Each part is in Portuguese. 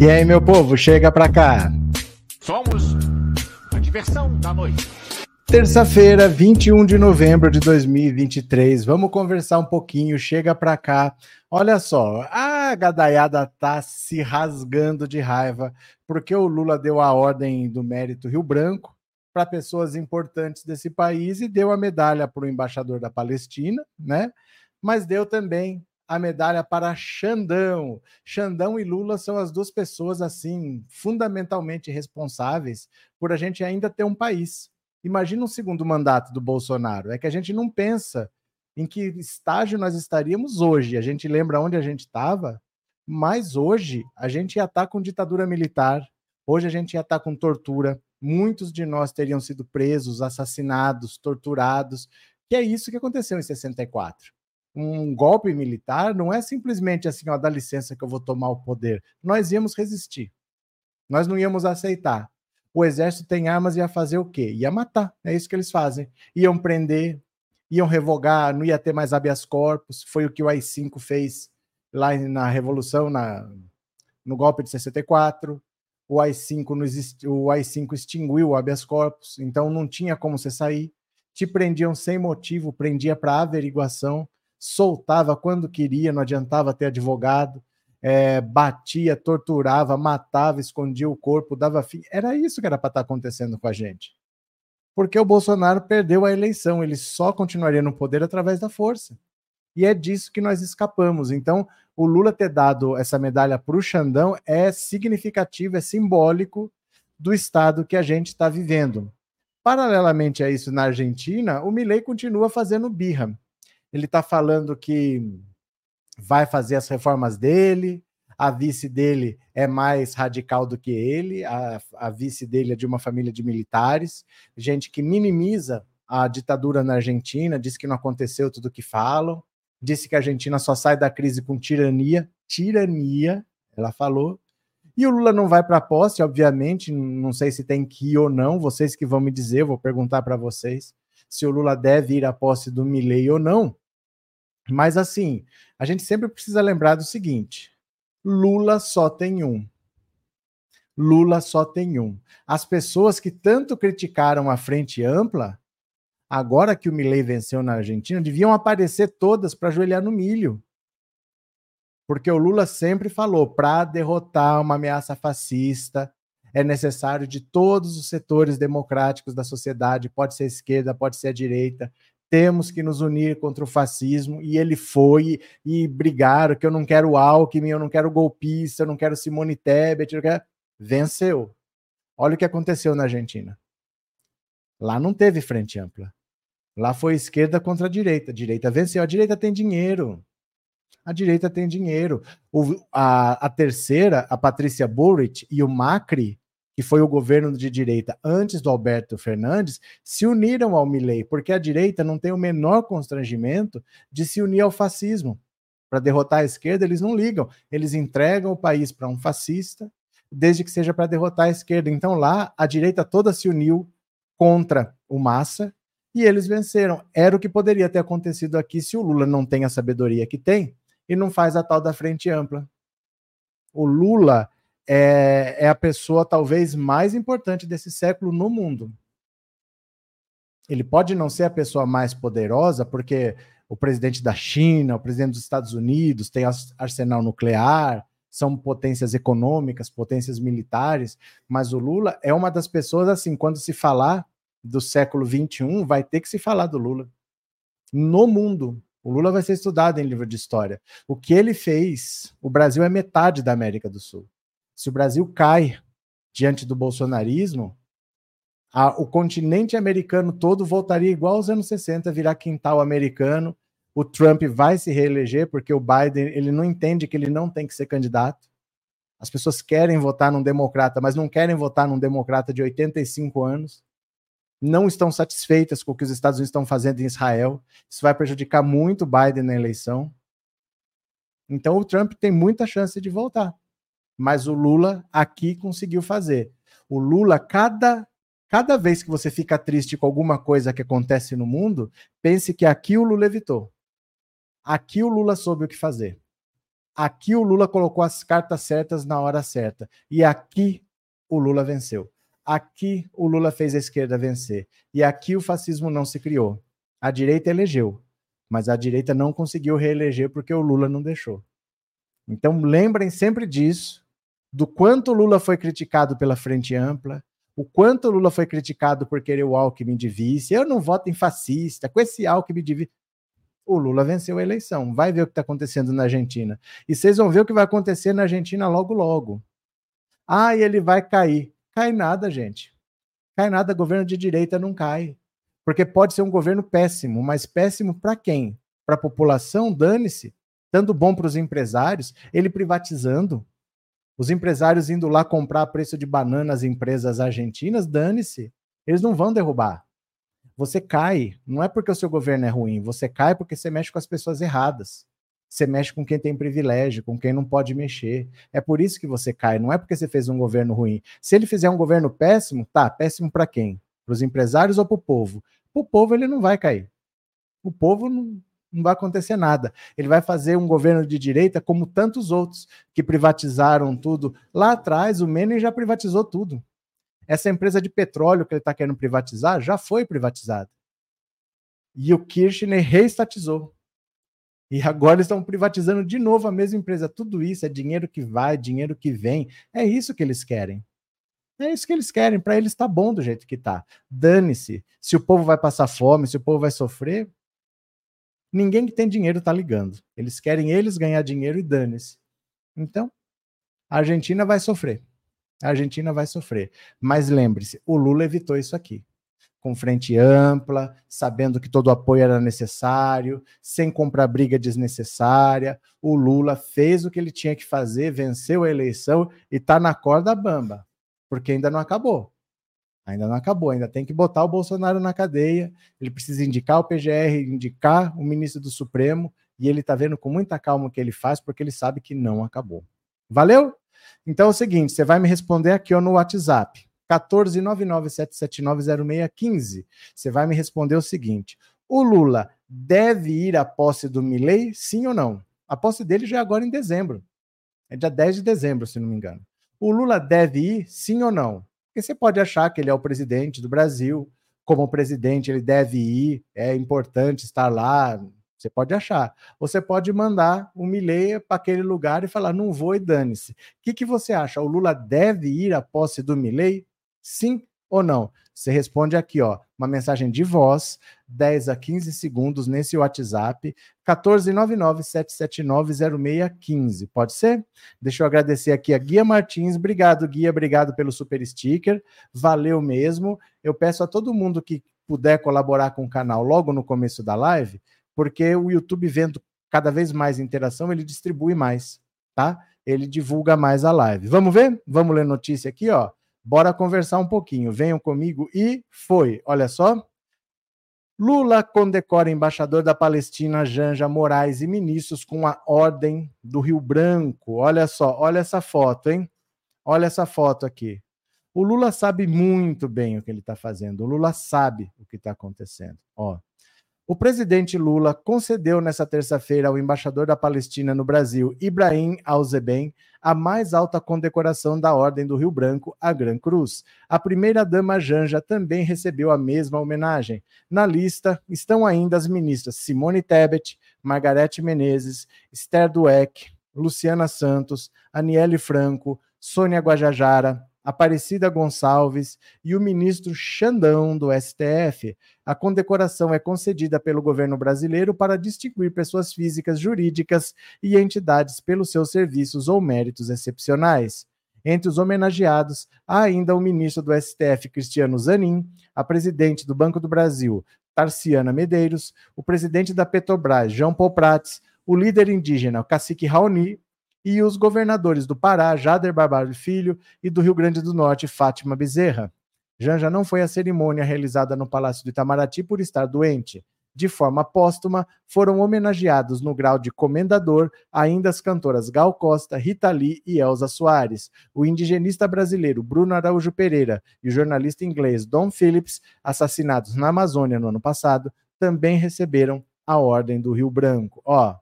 E aí, meu povo, chega pra cá. Somos a diversão da noite. Terça-feira, 21 de novembro de 2023. Vamos conversar um pouquinho. Chega pra cá. Olha só, a gadaiada tá se rasgando de raiva porque o Lula deu a ordem do mérito Rio Branco para pessoas importantes desse país e deu a medalha para o embaixador da Palestina, né? Mas deu também a medalha para Xandão. Xandão e Lula são as duas pessoas assim fundamentalmente responsáveis por a gente ainda ter um país. Imagina um segundo mandato do Bolsonaro. É que a gente não pensa em que estágio nós estaríamos hoje. A gente lembra onde a gente estava, mas hoje a gente ia estar com ditadura militar, hoje a gente ia estar com tortura, muitos de nós teriam sido presos, assassinados, torturados, que é isso que aconteceu em 64 um golpe militar não é simplesmente assim, ó, dá licença que eu vou tomar o poder. Nós íamos resistir. Nós não íamos aceitar. O exército tem armas e ia fazer o quê? Ia matar. É isso que eles fazem. Iam prender, iam revogar, não ia ter mais habeas corpus. Foi o que o AI-5 fez lá na Revolução, na, no golpe de 64. O AI-5 o AI-5 extinguiu o habeas corpus, então não tinha como você sair. Te prendiam sem motivo, prendia para averiguação soltava quando queria, não adiantava ter advogado, é, batia, torturava, matava, escondia o corpo, dava fim. Era isso que era para estar tá acontecendo com a gente. Porque o Bolsonaro perdeu a eleição, ele só continuaria no poder através da força. E é disso que nós escapamos. Então, o Lula ter dado essa medalha para o Xandão é significativo, é simbólico do estado que a gente está vivendo. Paralelamente a isso, na Argentina, o Milei continua fazendo birra ele está falando que vai fazer as reformas dele, a vice dele é mais radical do que ele, a, a vice dele é de uma família de militares, gente que minimiza a ditadura na Argentina, diz que não aconteceu tudo o que falam, disse que a Argentina só sai da crise com tirania, tirania, ela falou. E o Lula não vai para a posse, obviamente, não sei se tem que ir ou não, vocês que vão me dizer, vou perguntar para vocês se o Lula deve ir à posse do Milley ou não. Mas assim, a gente sempre precisa lembrar do seguinte: Lula só tem um. Lula só tem um. As pessoas que tanto criticaram a frente ampla, agora que o Milley venceu na Argentina, deviam aparecer todas para ajoelhar no milho. Porque o Lula sempre falou: para derrotar uma ameaça fascista, é necessário de todos os setores democráticos da sociedade, pode ser a esquerda, pode ser a direita, temos que nos unir contra o fascismo, e ele foi, e brigaram, que eu não quero Alckmin, eu não quero golpista, eu não quero Simone Tebet, eu quero... venceu. Olha o que aconteceu na Argentina. Lá não teve frente ampla. Lá foi esquerda contra a direita. A direita venceu. A direita tem dinheiro. A direita tem dinheiro. O, a, a terceira, a Patrícia Burrich e o Macri, que foi o governo de direita antes do Alberto Fernandes, se uniram ao Milley, porque a direita não tem o menor constrangimento de se unir ao fascismo. Para derrotar a esquerda, eles não ligam. Eles entregam o país para um fascista, desde que seja para derrotar a esquerda. Então lá, a direita toda se uniu contra o Massa e eles venceram. Era o que poderia ter acontecido aqui se o Lula não tem a sabedoria que tem e não faz a tal da frente ampla. O Lula é, é a pessoa talvez mais importante desse século no mundo. Ele pode não ser a pessoa mais poderosa, porque o presidente da China, o presidente dos Estados Unidos tem arsenal nuclear, são potências econômicas, potências militares, mas o Lula é uma das pessoas, assim, quando se falar do século XXI, vai ter que se falar do Lula. No mundo. O Lula vai ser estudado em livro de história. O que ele fez, o Brasil é metade da América do Sul se o Brasil cai diante do bolsonarismo, a, o continente americano todo voltaria igual aos anos 60, virar quintal americano. O Trump vai se reeleger porque o Biden ele não entende que ele não tem que ser candidato. As pessoas querem votar num democrata, mas não querem votar num democrata de 85 anos. Não estão satisfeitas com o que os Estados Unidos estão fazendo em Israel. Isso vai prejudicar muito o Biden na eleição. Então o Trump tem muita chance de voltar mas o Lula aqui conseguiu fazer. O Lula, cada, cada vez que você fica triste com alguma coisa que acontece no mundo, pense que aqui o Lula evitou. Aqui o Lula soube o que fazer. Aqui o Lula colocou as cartas certas na hora certa. E aqui o Lula venceu. Aqui o Lula fez a esquerda vencer. E aqui o fascismo não se criou. A direita elegeu, mas a direita não conseguiu reeleger porque o Lula não deixou. Então lembrem sempre disso, do quanto Lula foi criticado pela Frente Ampla, o quanto Lula foi criticado por querer o Alckmin de vice. Eu não voto em fascista, com esse Alckmin de vice. O Lula venceu a eleição. Vai ver o que está acontecendo na Argentina. E vocês vão ver o que vai acontecer na Argentina logo, logo. Ah, e ele vai cair. Cai nada, gente. Cai nada, governo de direita não cai. Porque pode ser um governo péssimo, mas péssimo para quem? Para a população, dane-se. Dando bom para os empresários, ele privatizando, os empresários indo lá comprar a preço de banana as empresas argentinas, dane-se. Eles não vão derrubar. Você cai, não é porque o seu governo é ruim, você cai porque você mexe com as pessoas erradas. Você mexe com quem tem privilégio, com quem não pode mexer. É por isso que você cai, não é porque você fez um governo ruim. Se ele fizer um governo péssimo, tá, péssimo para quem? Para os empresários ou para o povo? Para o povo ele não vai cair. O povo não, não vai acontecer nada. Ele vai fazer um governo de direita como tantos outros que privatizaram tudo. Lá atrás, o Menem já privatizou tudo. Essa empresa de petróleo que ele está querendo privatizar já foi privatizada. E o Kirchner reestatizou. E agora estão privatizando de novo a mesma empresa. Tudo isso é dinheiro que vai, dinheiro que vem. É isso que eles querem. É isso que eles querem. Para eles está bom do jeito que está. Dane-se. Se o povo vai passar fome, se o povo vai sofrer, Ninguém que tem dinheiro está ligando. Eles querem eles ganhar dinheiro e dane-se. Então, a Argentina vai sofrer. A Argentina vai sofrer. Mas lembre-se, o Lula evitou isso aqui. Com frente ampla, sabendo que todo apoio era necessário, sem comprar briga desnecessária. O Lula fez o que ele tinha que fazer, venceu a eleição e está na corda bamba, porque ainda não acabou. Ainda não acabou, ainda tem que botar o Bolsonaro na cadeia. Ele precisa indicar o PGR, indicar o ministro do Supremo, e ele está vendo com muita calma o que ele faz, porque ele sabe que não acabou. Valeu? Então é o seguinte: você vai me responder aqui ó, no WhatsApp, 14997790615. Você vai me responder o seguinte: o Lula deve ir à posse do Milley, sim ou não? A posse dele já é agora em dezembro. É dia 10 de dezembro, se não me engano. O Lula deve ir, sim ou não? Porque você pode achar que ele é o presidente do Brasil, como presidente ele deve ir, é importante estar lá. Você pode achar. Você pode mandar o Mileia para aquele lugar e falar: não vou e dane-se. O que, que você acha? O Lula deve ir à posse do Milei? Sim ou não? Você responde aqui, ó, uma mensagem de voz, 10 a 15 segundos nesse WhatsApp, 14997790615. Pode ser? Deixa eu agradecer aqui a Guia Martins. Obrigado, Guia, obrigado pelo super sticker. Valeu mesmo. Eu peço a todo mundo que puder colaborar com o canal logo no começo da live, porque o YouTube vendo cada vez mais interação, ele distribui mais, tá? Ele divulga mais a live. Vamos ver? Vamos ler notícia aqui, ó. Bora conversar um pouquinho. Venham comigo e foi. Olha só. Lula condecora embaixador da Palestina Janja Moraes e ministros com a Ordem do Rio Branco. Olha só, olha essa foto, hein? Olha essa foto aqui. O Lula sabe muito bem o que ele está fazendo. O Lula sabe o que está acontecendo. Ó, o presidente Lula concedeu nesta terça-feira ao embaixador da Palestina no Brasil, Ibrahim Al-Zeben, a mais alta condecoração da Ordem do Rio Branco, a Gran Cruz. A primeira-dama Janja também recebeu a mesma homenagem. Na lista estão ainda as ministras Simone Tebet, Margarete Menezes, Esther Dueck, Luciana Santos, Aniele Franco, Sônia Guajajara, Aparecida Gonçalves e o ministro Xandão do STF. A condecoração é concedida pelo governo brasileiro para distinguir pessoas físicas, jurídicas e entidades pelos seus serviços ou méritos excepcionais. Entre os homenageados, há ainda o ministro do STF, Cristiano Zanin, a presidente do Banco do Brasil, Tarciana Medeiros, o presidente da Petrobras, João Paul Prats, o líder indígena, o cacique Raoni, e os governadores do Pará, Jader Barbalho Filho, e do Rio Grande do Norte, Fátima Bezerra. Janja não foi à cerimônia realizada no Palácio do Itamaraty por estar doente. De forma póstuma, foram homenageados no grau de comendador ainda as cantoras Gal Costa, Rita Lee e Elza Soares. O indigenista brasileiro Bruno Araújo Pereira e o jornalista inglês Don Phillips, assassinados na Amazônia no ano passado, também receberam a Ordem do Rio Branco. Ó,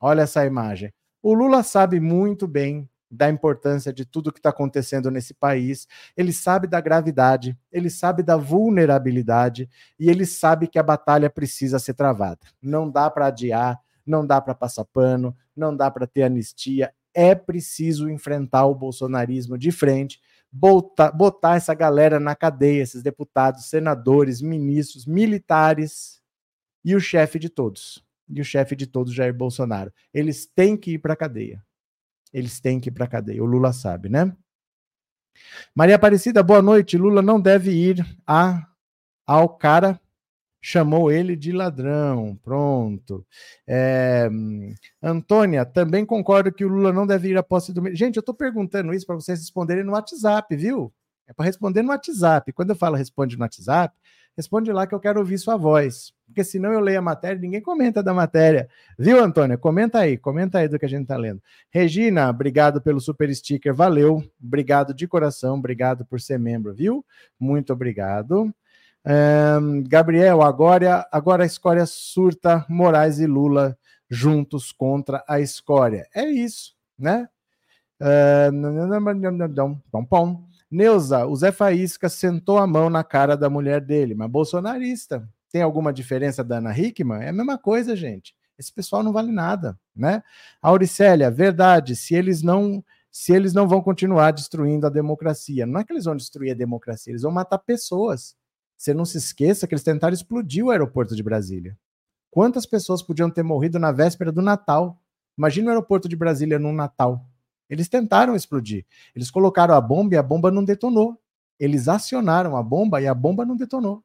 olha essa imagem. O Lula sabe muito bem da importância de tudo que está acontecendo nesse país, ele sabe da gravidade, ele sabe da vulnerabilidade e ele sabe que a batalha precisa ser travada. Não dá para adiar, não dá para passar pano, não dá para ter anistia, é preciso enfrentar o bolsonarismo de frente, botar, botar essa galera na cadeia, esses deputados, senadores, ministros, militares e o chefe de todos. E o chefe de todos, Jair Bolsonaro. Eles têm que ir para a cadeia. Eles têm que ir para a cadeia. O Lula sabe, né? Maria Aparecida, boa noite. Lula não deve ir a, ao cara chamou ele de ladrão. Pronto. É, Antônia, também concordo que o Lula não deve ir à posse do. Gente, eu estou perguntando isso para vocês responderem no WhatsApp, viu? É para responder no WhatsApp. Quando eu falo responde no WhatsApp, responde lá que eu quero ouvir sua voz. Porque senão eu leio a matéria e ninguém comenta da matéria. Viu, Antônia? Comenta aí, comenta aí do que a gente está lendo. Regina, obrigado pelo super sticker, valeu. Obrigado de coração, obrigado por ser membro, viu? Muito obrigado. Um, Gabriel, agora, agora a escória surta Moraes e Lula juntos contra a escória. É isso, né? Uh, Neuza, o Zé Faísca sentou a mão na cara da mulher dele, mas bolsonarista. Tem alguma diferença da Ana Hickman? É a mesma coisa, gente. Esse pessoal não vale nada, né? Auricélia, verdade, se eles não se eles não vão continuar destruindo a democracia, não é que eles vão destruir a democracia, eles vão matar pessoas. Você não se esqueça que eles tentaram explodir o aeroporto de Brasília. Quantas pessoas podiam ter morrido na véspera do Natal? Imagina o aeroporto de Brasília no Natal. Eles tentaram explodir. Eles colocaram a bomba e a bomba não detonou. Eles acionaram a bomba e a bomba não detonou.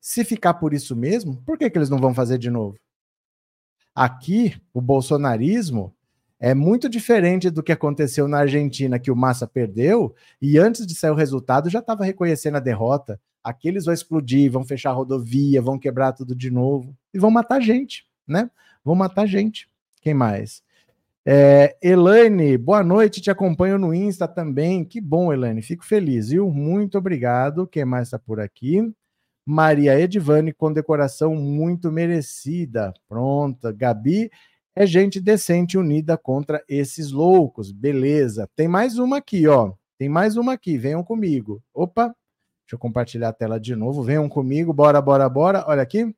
Se ficar por isso mesmo, por que, que eles não vão fazer de novo? Aqui, o bolsonarismo é muito diferente do que aconteceu na Argentina, que o Massa perdeu, e antes de sair o resultado já estava reconhecendo a derrota, Aqui eles vão explodir, vão fechar a rodovia, vão quebrar tudo de novo e vão matar gente, né? Vão matar gente. Quem mais? É, Elaine, boa noite, te acompanho no Insta também. Que bom, Elaine, fico feliz, viu? Muito obrigado. Quem mais está por aqui? Maria Edivane, com decoração muito merecida. Pronta. Gabi, é gente decente unida contra esses loucos. Beleza. Tem mais uma aqui, ó. Tem mais uma aqui, venham comigo. Opa, Deixa eu compartilhar a tela de novo. Venham comigo, bora, bora, bora. Olha aqui.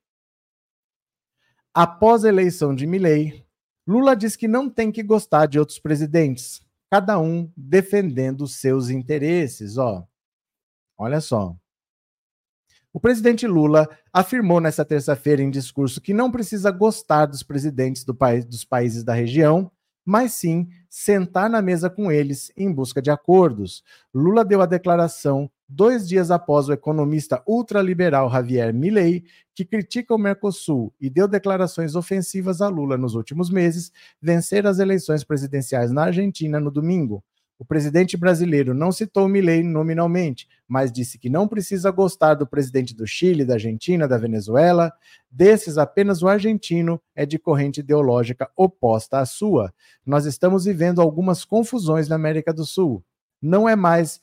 Após a eleição de Milley, Lula diz que não tem que gostar de outros presidentes, cada um defendendo seus interesses, ó. Olha só. O presidente Lula afirmou nesta terça-feira em discurso que não precisa gostar dos presidentes do país, dos países da região, mas sim sentar na mesa com eles em busca de acordos. Lula deu a declaração dois dias após o economista ultraliberal Javier Milei, que critica o Mercosul e deu declarações ofensivas a Lula nos últimos meses, vencer as eleições presidenciais na Argentina no domingo. O presidente brasileiro não citou Milei nominalmente, mas disse que não precisa gostar do presidente do Chile, da Argentina, da Venezuela. Desses, apenas o argentino é de corrente ideológica oposta à sua. Nós estamos vivendo algumas confusões na América do Sul. Não é mais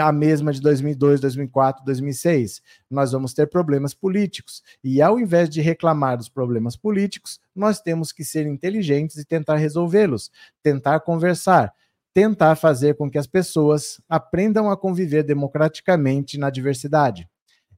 a mesma de 2002, 2004, 2006. Nós vamos ter problemas políticos. E ao invés de reclamar dos problemas políticos, nós temos que ser inteligentes e tentar resolvê-los, tentar conversar, tentar fazer com que as pessoas aprendam a conviver democraticamente na diversidade.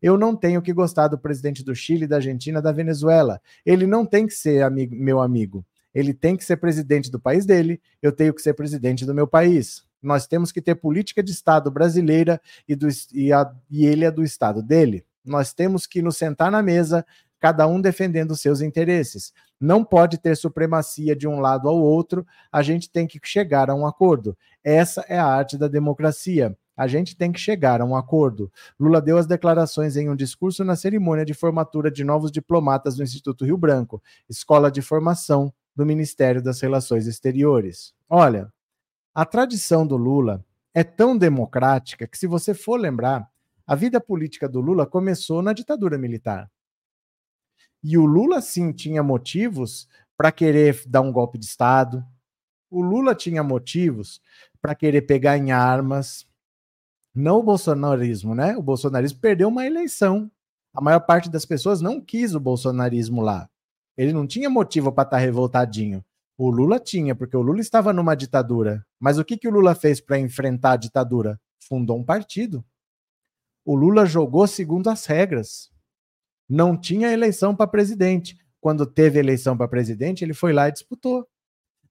Eu não tenho que gostar do presidente do Chile, da Argentina, da Venezuela. Ele não tem que ser amigo, meu amigo. Ele tem que ser presidente do país dele, eu tenho que ser presidente do meu país. Nós temos que ter política de Estado brasileira e, do, e, a, e ele é do Estado dele. Nós temos que nos sentar na mesa, cada um defendendo os seus interesses. Não pode ter supremacia de um lado ao outro, a gente tem que chegar a um acordo. Essa é a arte da democracia. A gente tem que chegar a um acordo. Lula deu as declarações em um discurso na cerimônia de formatura de novos diplomatas do Instituto Rio Branco, escola de formação do Ministério das Relações Exteriores. Olha, a tradição do Lula é tão democrática que, se você for lembrar, a vida política do Lula começou na ditadura militar. E o Lula, sim, tinha motivos para querer dar um golpe de Estado. O Lula tinha motivos para querer pegar em armas. Não o bolsonarismo, né? O bolsonarismo perdeu uma eleição. A maior parte das pessoas não quis o bolsonarismo lá. Ele não tinha motivo para estar tá revoltadinho. O Lula tinha, porque o Lula estava numa ditadura. Mas o que, que o Lula fez para enfrentar a ditadura? Fundou um partido. O Lula jogou segundo as regras. Não tinha eleição para presidente. Quando teve eleição para presidente, ele foi lá e disputou.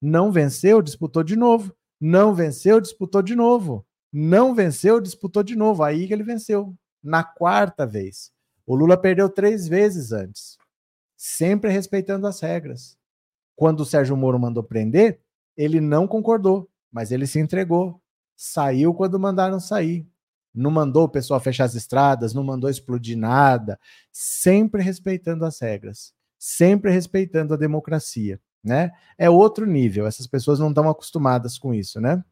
Não venceu, disputou de novo. Não venceu, disputou de novo. Não venceu, disputou de novo. Aí que ele venceu. Na quarta vez. O Lula perdeu três vezes antes. Sempre respeitando as regras. Quando o Sérgio Moro mandou prender, ele não concordou, mas ele se entregou. Saiu quando mandaram sair. Não mandou o pessoal fechar as estradas, não mandou explodir nada, sempre respeitando as regras, sempre respeitando a democracia, né? É outro nível, essas pessoas não estão acostumadas com isso, né?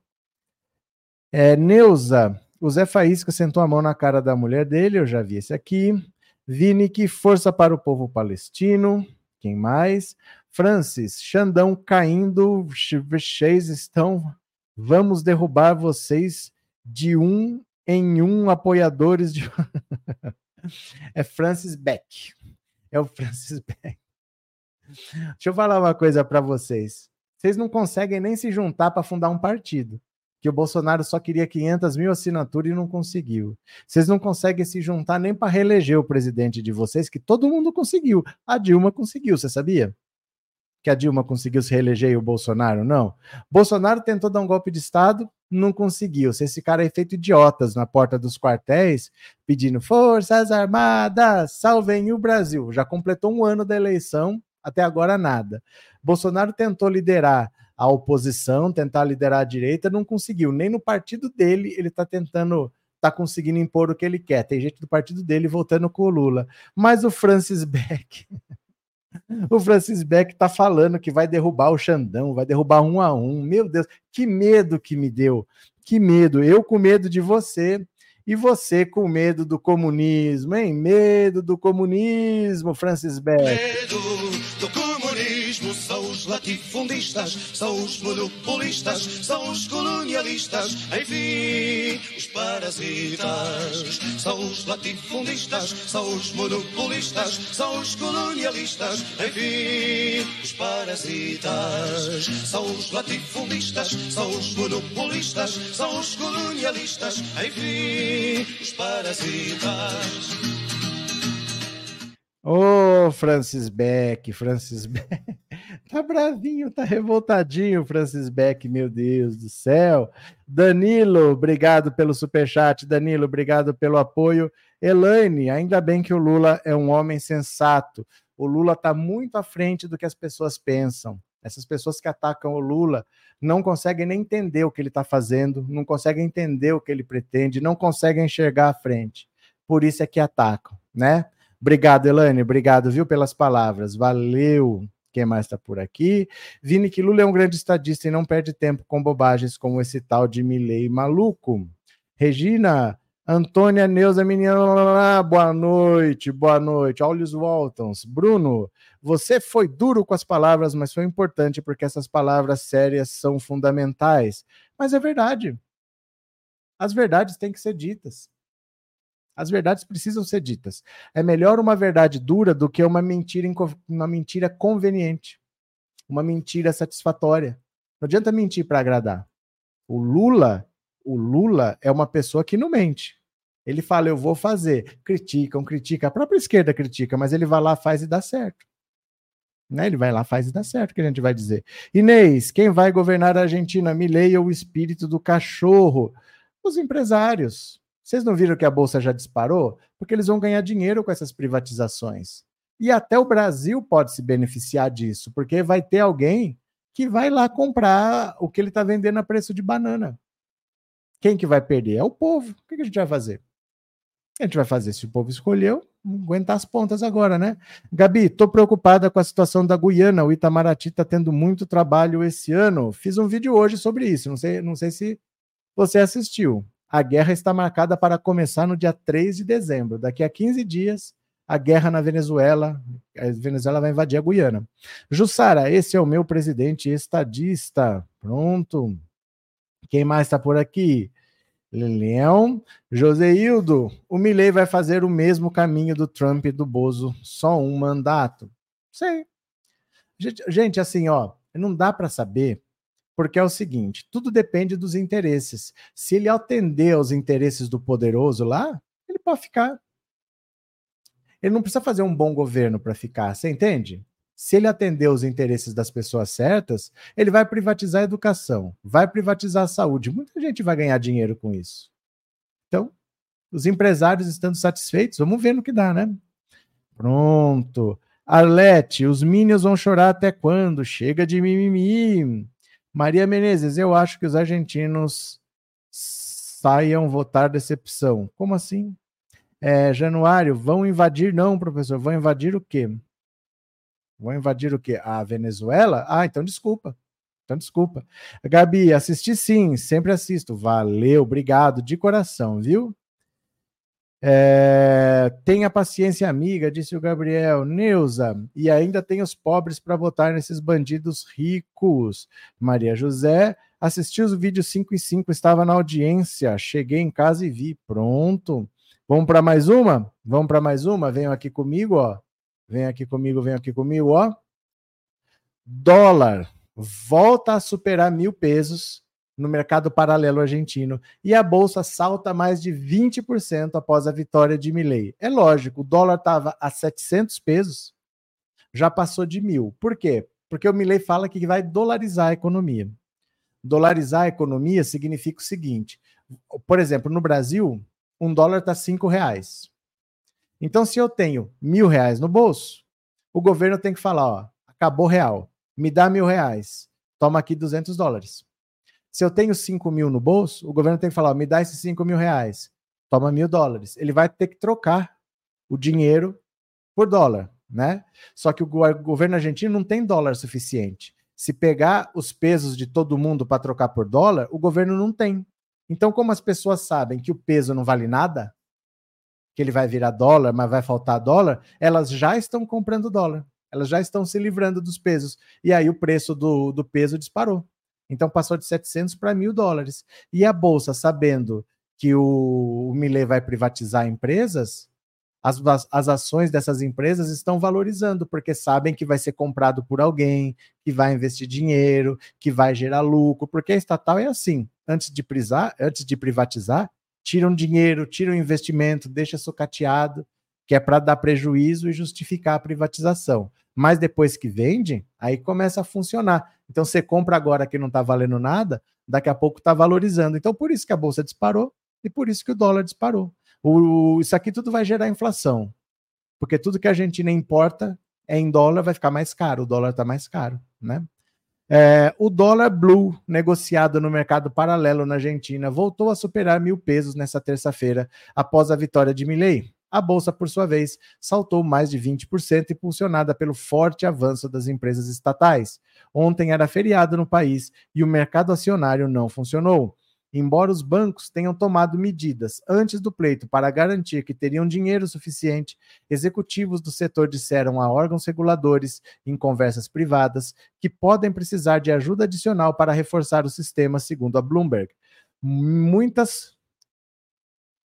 É, Neuza, o Zé Faísca sentou a mão na cara da mulher dele, eu já vi esse aqui. Vini, que força para o povo palestino. Quem mais? Francis, Xandão caindo, vocês estão. Vamos derrubar vocês de um em um apoiadores de. é Francis Beck. É o Francis Beck. Deixa eu falar uma coisa para vocês. Vocês não conseguem nem se juntar para fundar um partido. Que o Bolsonaro só queria 500 mil assinaturas e não conseguiu. Vocês não conseguem se juntar nem para reeleger o presidente de vocês, que todo mundo conseguiu. A Dilma conseguiu, você sabia? que a Dilma conseguiu se reeleger e o Bolsonaro não. Bolsonaro tentou dar um golpe de Estado, não conseguiu. Vocês ficaram aí feito idiotas na porta dos quartéis, pedindo Forças Armadas, salvem o Brasil. Já completou um ano da eleição, até agora nada. Bolsonaro tentou liderar a oposição, tentar liderar a direita, não conseguiu. Nem no partido dele ele está tentando está conseguindo impor o que ele quer. Tem gente do partido dele votando com o Lula. Mas o Francis Beck o Francis Beck tá falando que vai derrubar o Xandão, vai derrubar um a um. Meu Deus, que medo que me deu. Que medo. Eu com medo de você e você com medo do comunismo, hein? Medo do comunismo, Francis Beck. Medo do comunismo latifundistas, são os monopolistas, são os colonialistas, enfim, os parasitas. São os latifundistas, são os monopolistas, são os colonialistas, enfim, os parasitas. São os latifundistas, são os monopolistas, são os colonialistas, enfim, os parasitas. Ô, oh, Francis Beck, Francis Beck. Tá bravinho, tá revoltadinho, Francis Beck, meu Deus do céu. Danilo, obrigado pelo superchat. Danilo, obrigado pelo apoio. Elaine, ainda bem que o Lula é um homem sensato. O Lula está muito à frente do que as pessoas pensam. Essas pessoas que atacam o Lula não conseguem nem entender o que ele está fazendo, não conseguem entender o que ele pretende, não conseguem enxergar à frente. Por isso é que atacam, né? Obrigado, Elaine. Obrigado, viu, pelas palavras. Valeu. Quem mais está por aqui? Vini que Lula é um grande estadista e não perde tempo com bobagens como esse tal de Milley maluco. Regina, Antônia Neuza Menina, boa noite, boa noite. Olhos Waltons. Bruno, você foi duro com as palavras, mas foi importante porque essas palavras sérias são fundamentais. Mas é verdade. As verdades têm que ser ditas. As verdades precisam ser ditas. É melhor uma verdade dura do que uma mentira, uma mentira conveniente, uma mentira satisfatória. Não adianta mentir para agradar. O Lula, o Lula é uma pessoa que não mente. Ele fala, eu vou fazer. Criticam, critica. A própria esquerda critica, mas ele vai lá, faz e dá certo. Né? Ele vai lá, faz e dá certo, que a gente vai dizer. Inês, quem vai governar a Argentina? Milei ou o espírito do cachorro? Os empresários. Vocês não viram que a bolsa já disparou? Porque eles vão ganhar dinheiro com essas privatizações. E até o Brasil pode se beneficiar disso, porque vai ter alguém que vai lá comprar o que ele está vendendo a preço de banana. Quem que vai perder? É o povo. O que a gente vai fazer? A gente vai fazer se o povo escolheu, aguentar as pontas agora, né? Gabi, tô preocupada com a situação da Guiana. O Itamaraty está tendo muito trabalho esse ano. Fiz um vídeo hoje sobre isso. Não sei, não sei se você assistiu. A guerra está marcada para começar no dia 3 de dezembro. Daqui a 15 dias, a guerra na Venezuela. A Venezuela vai invadir a Guiana. Jussara, esse é o meu presidente estadista. Pronto. Quem mais está por aqui? Leão, Joseildo, o Milley vai fazer o mesmo caminho do Trump e do Bozo, só um mandato. Sei. Gente, assim, ó, Não dá para saber, porque é o seguinte: tudo depende dos interesses. Se ele atender aos interesses do poderoso lá, ele pode ficar. Ele não precisa fazer um bom governo para ficar, você entende? Se ele atender os interesses das pessoas certas, ele vai privatizar a educação, vai privatizar a saúde. Muita gente vai ganhar dinheiro com isso. Então, os empresários estando satisfeitos, vamos ver no que dá, né? Pronto. Arlete, os Minions vão chorar até quando? Chega de mimimi. Maria Menezes, eu acho que os argentinos saiam votar decepção. Como assim? É, Januário, vão invadir? Não, professor, vão invadir o quê? Vão invadir o quê? A Venezuela? Ah, então desculpa. Então desculpa. Gabi, assisti sim, sempre assisto. Valeu, obrigado, de coração, viu? É, tenha paciência, amiga, disse o Gabriel. Neuza, e ainda tem os pobres para votar nesses bandidos ricos. Maria José, assisti os vídeos 5 e 5, estava na audiência. Cheguei em casa e vi. Pronto. Vamos para mais uma? Vamos para mais uma? Venham aqui comigo, ó. Vem aqui comigo, vem aqui comigo, ó. Dólar volta a superar mil pesos no mercado paralelo argentino e a bolsa salta mais de 20% após a vitória de Milley. É lógico, o dólar estava a 700 pesos, já passou de mil. Por quê? Porque o Milley fala que vai dolarizar a economia. Dolarizar a economia significa o seguinte: por exemplo, no Brasil, um dólar está cinco reais. Então, se eu tenho mil reais no bolso, o governo tem que falar: ó, acabou real, me dá mil reais, toma aqui 200 dólares. Se eu tenho 5 mil no bolso, o governo tem que falar: me dá esses 5 mil reais, toma mil dólares. Ele vai ter que trocar o dinheiro por dólar, né? Só que o governo argentino não tem dólar suficiente. Se pegar os pesos de todo mundo para trocar por dólar, o governo não tem. Então, como as pessoas sabem que o peso não vale nada, que ele vai virar dólar, mas vai faltar dólar, elas já estão comprando dólar. Elas já estão se livrando dos pesos. E aí o preço do, do peso disparou. Então passou de 700 para mil dólares. E a bolsa, sabendo que o, o Millet vai privatizar empresas, as, as ações dessas empresas estão valorizando, porque sabem que vai ser comprado por alguém, que vai investir dinheiro, que vai gerar lucro, porque a estatal é assim. Antes de, prisar, antes de privatizar, tiram dinheiro, tiram investimento, deixa sucateado, que é para dar prejuízo e justificar a privatização. Mas depois que vende, aí começa a funcionar. Então você compra agora que não está valendo nada, daqui a pouco está valorizando. Então por isso que a bolsa disparou e por isso que o dólar disparou. O, isso aqui tudo vai gerar inflação, porque tudo que a Argentina importa é em dólar, vai ficar mais caro. O dólar está mais caro, né? É, o dólar blue, negociado no mercado paralelo na Argentina, voltou a superar mil pesos nessa terça-feira, após a vitória de Milley. A bolsa, por sua vez, saltou mais de 20%, impulsionada pelo forte avanço das empresas estatais. Ontem era feriado no país e o mercado acionário não funcionou. Embora os bancos tenham tomado medidas antes do pleito para garantir que teriam dinheiro suficiente, executivos do setor disseram a órgãos reguladores, em conversas privadas, que podem precisar de ajuda adicional para reforçar o sistema, segundo a Bloomberg. Muitas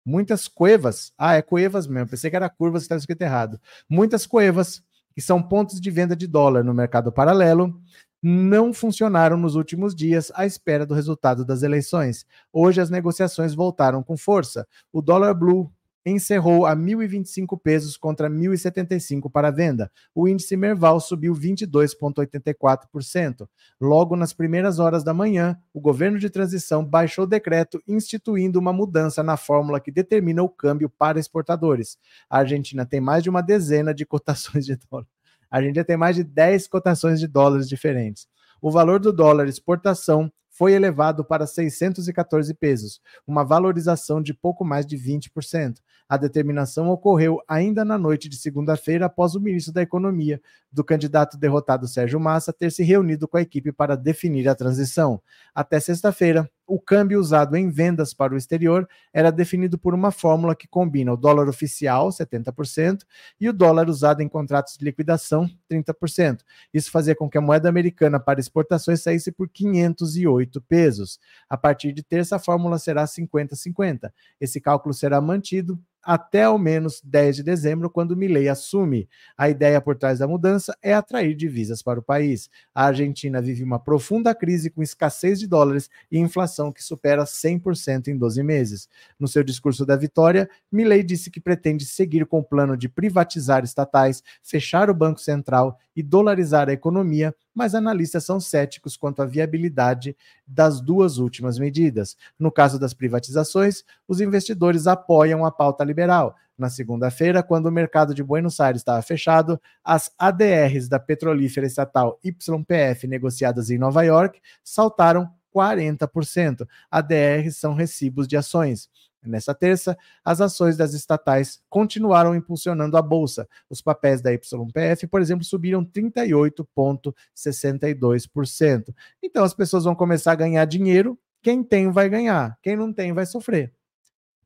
muitas cuevas. Ah, é cuevas mesmo. Pensei que era curvas estava escrito errado. Muitas cuevas, que são pontos de venda de dólar no mercado paralelo, não funcionaram nos últimos dias à espera do resultado das eleições. Hoje as negociações voltaram com força. O dólar blue encerrou a 1.025 pesos contra 1.075 para venda. O índice Merval subiu 22,84%. Logo nas primeiras horas da manhã, o governo de transição baixou o decreto instituindo uma mudança na fórmula que determina o câmbio para exportadores. A Argentina tem mais de uma dezena de cotações de dólar. A Argentina tem mais de 10 cotações de dólares diferentes. O valor do dólar exportação foi elevado para 614 pesos, uma valorização de pouco mais de 20%. A determinação ocorreu ainda na noite de segunda-feira, após o ministro da Economia, do candidato derrotado Sérgio Massa, ter se reunido com a equipe para definir a transição. Até sexta-feira, o câmbio usado em vendas para o exterior era definido por uma fórmula que combina o dólar oficial, 70%, e o dólar usado em contratos de liquidação, 30%. Isso fazia com que a moeda americana para exportações saísse por 508 pesos. A partir de terça, a fórmula será 50-50. Esse cálculo será mantido até ao menos 10 de dezembro, quando Milei assume. A ideia por trás da mudança é atrair divisas para o país. A Argentina vive uma profunda crise com escassez de dólares e inflação que supera 100% em 12 meses. No seu discurso da vitória, Milei disse que pretende seguir com o plano de privatizar estatais, fechar o Banco Central e dolarizar a economia, mas analistas são céticos quanto à viabilidade das duas últimas medidas. No caso das privatizações, os investidores apoiam a pauta liberal. Na segunda-feira, quando o mercado de Buenos Aires estava fechado, as ADRs da petrolífera estatal YPF negociadas em Nova York saltaram 40%. ADRs são recibos de ações. Nessa terça, as ações das estatais continuaram impulsionando a bolsa. Os papéis da YPF, por exemplo, subiram 38,62%. Então as pessoas vão começar a ganhar dinheiro. Quem tem vai ganhar, quem não tem vai sofrer.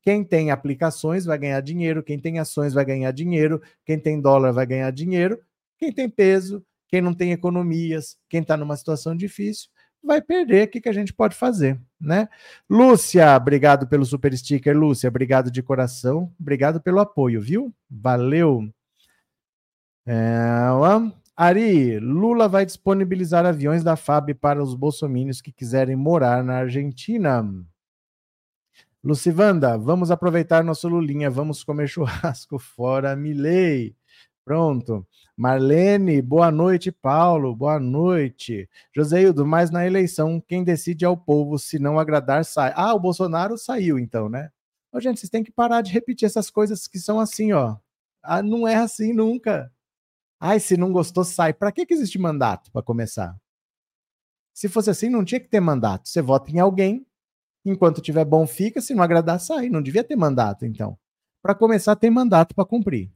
Quem tem aplicações vai ganhar dinheiro, quem tem ações vai ganhar dinheiro, quem tem dólar vai ganhar dinheiro, quem tem peso, quem não tem economias, quem está numa situação difícil vai perder. O que, que a gente pode fazer, né? Lúcia, obrigado pelo super sticker, Lúcia, obrigado de coração, obrigado pelo apoio, viu? Valeu. É, Ari, Lula vai disponibilizar aviões da FAB para os bolsomínios que quiserem morar na Argentina. Lucivanda, vamos aproveitar nosso Lulinha, vamos comer churrasco fora, Milei. Pronto. Marlene, boa noite, Paulo, boa noite. Joseildo, mas na eleição, quem decide é o povo, se não agradar, sai. Ah, o Bolsonaro saiu, então, né? Ô, gente, vocês têm que parar de repetir essas coisas que são assim, ó. Ah, não é assim nunca. Ai, se não gostou, sai. Para que, que existe mandato, para começar? Se fosse assim, não tinha que ter mandato. Você vota em alguém, enquanto tiver bom, fica, se não agradar, sai. Não devia ter mandato, então. Para começar, tem mandato para cumprir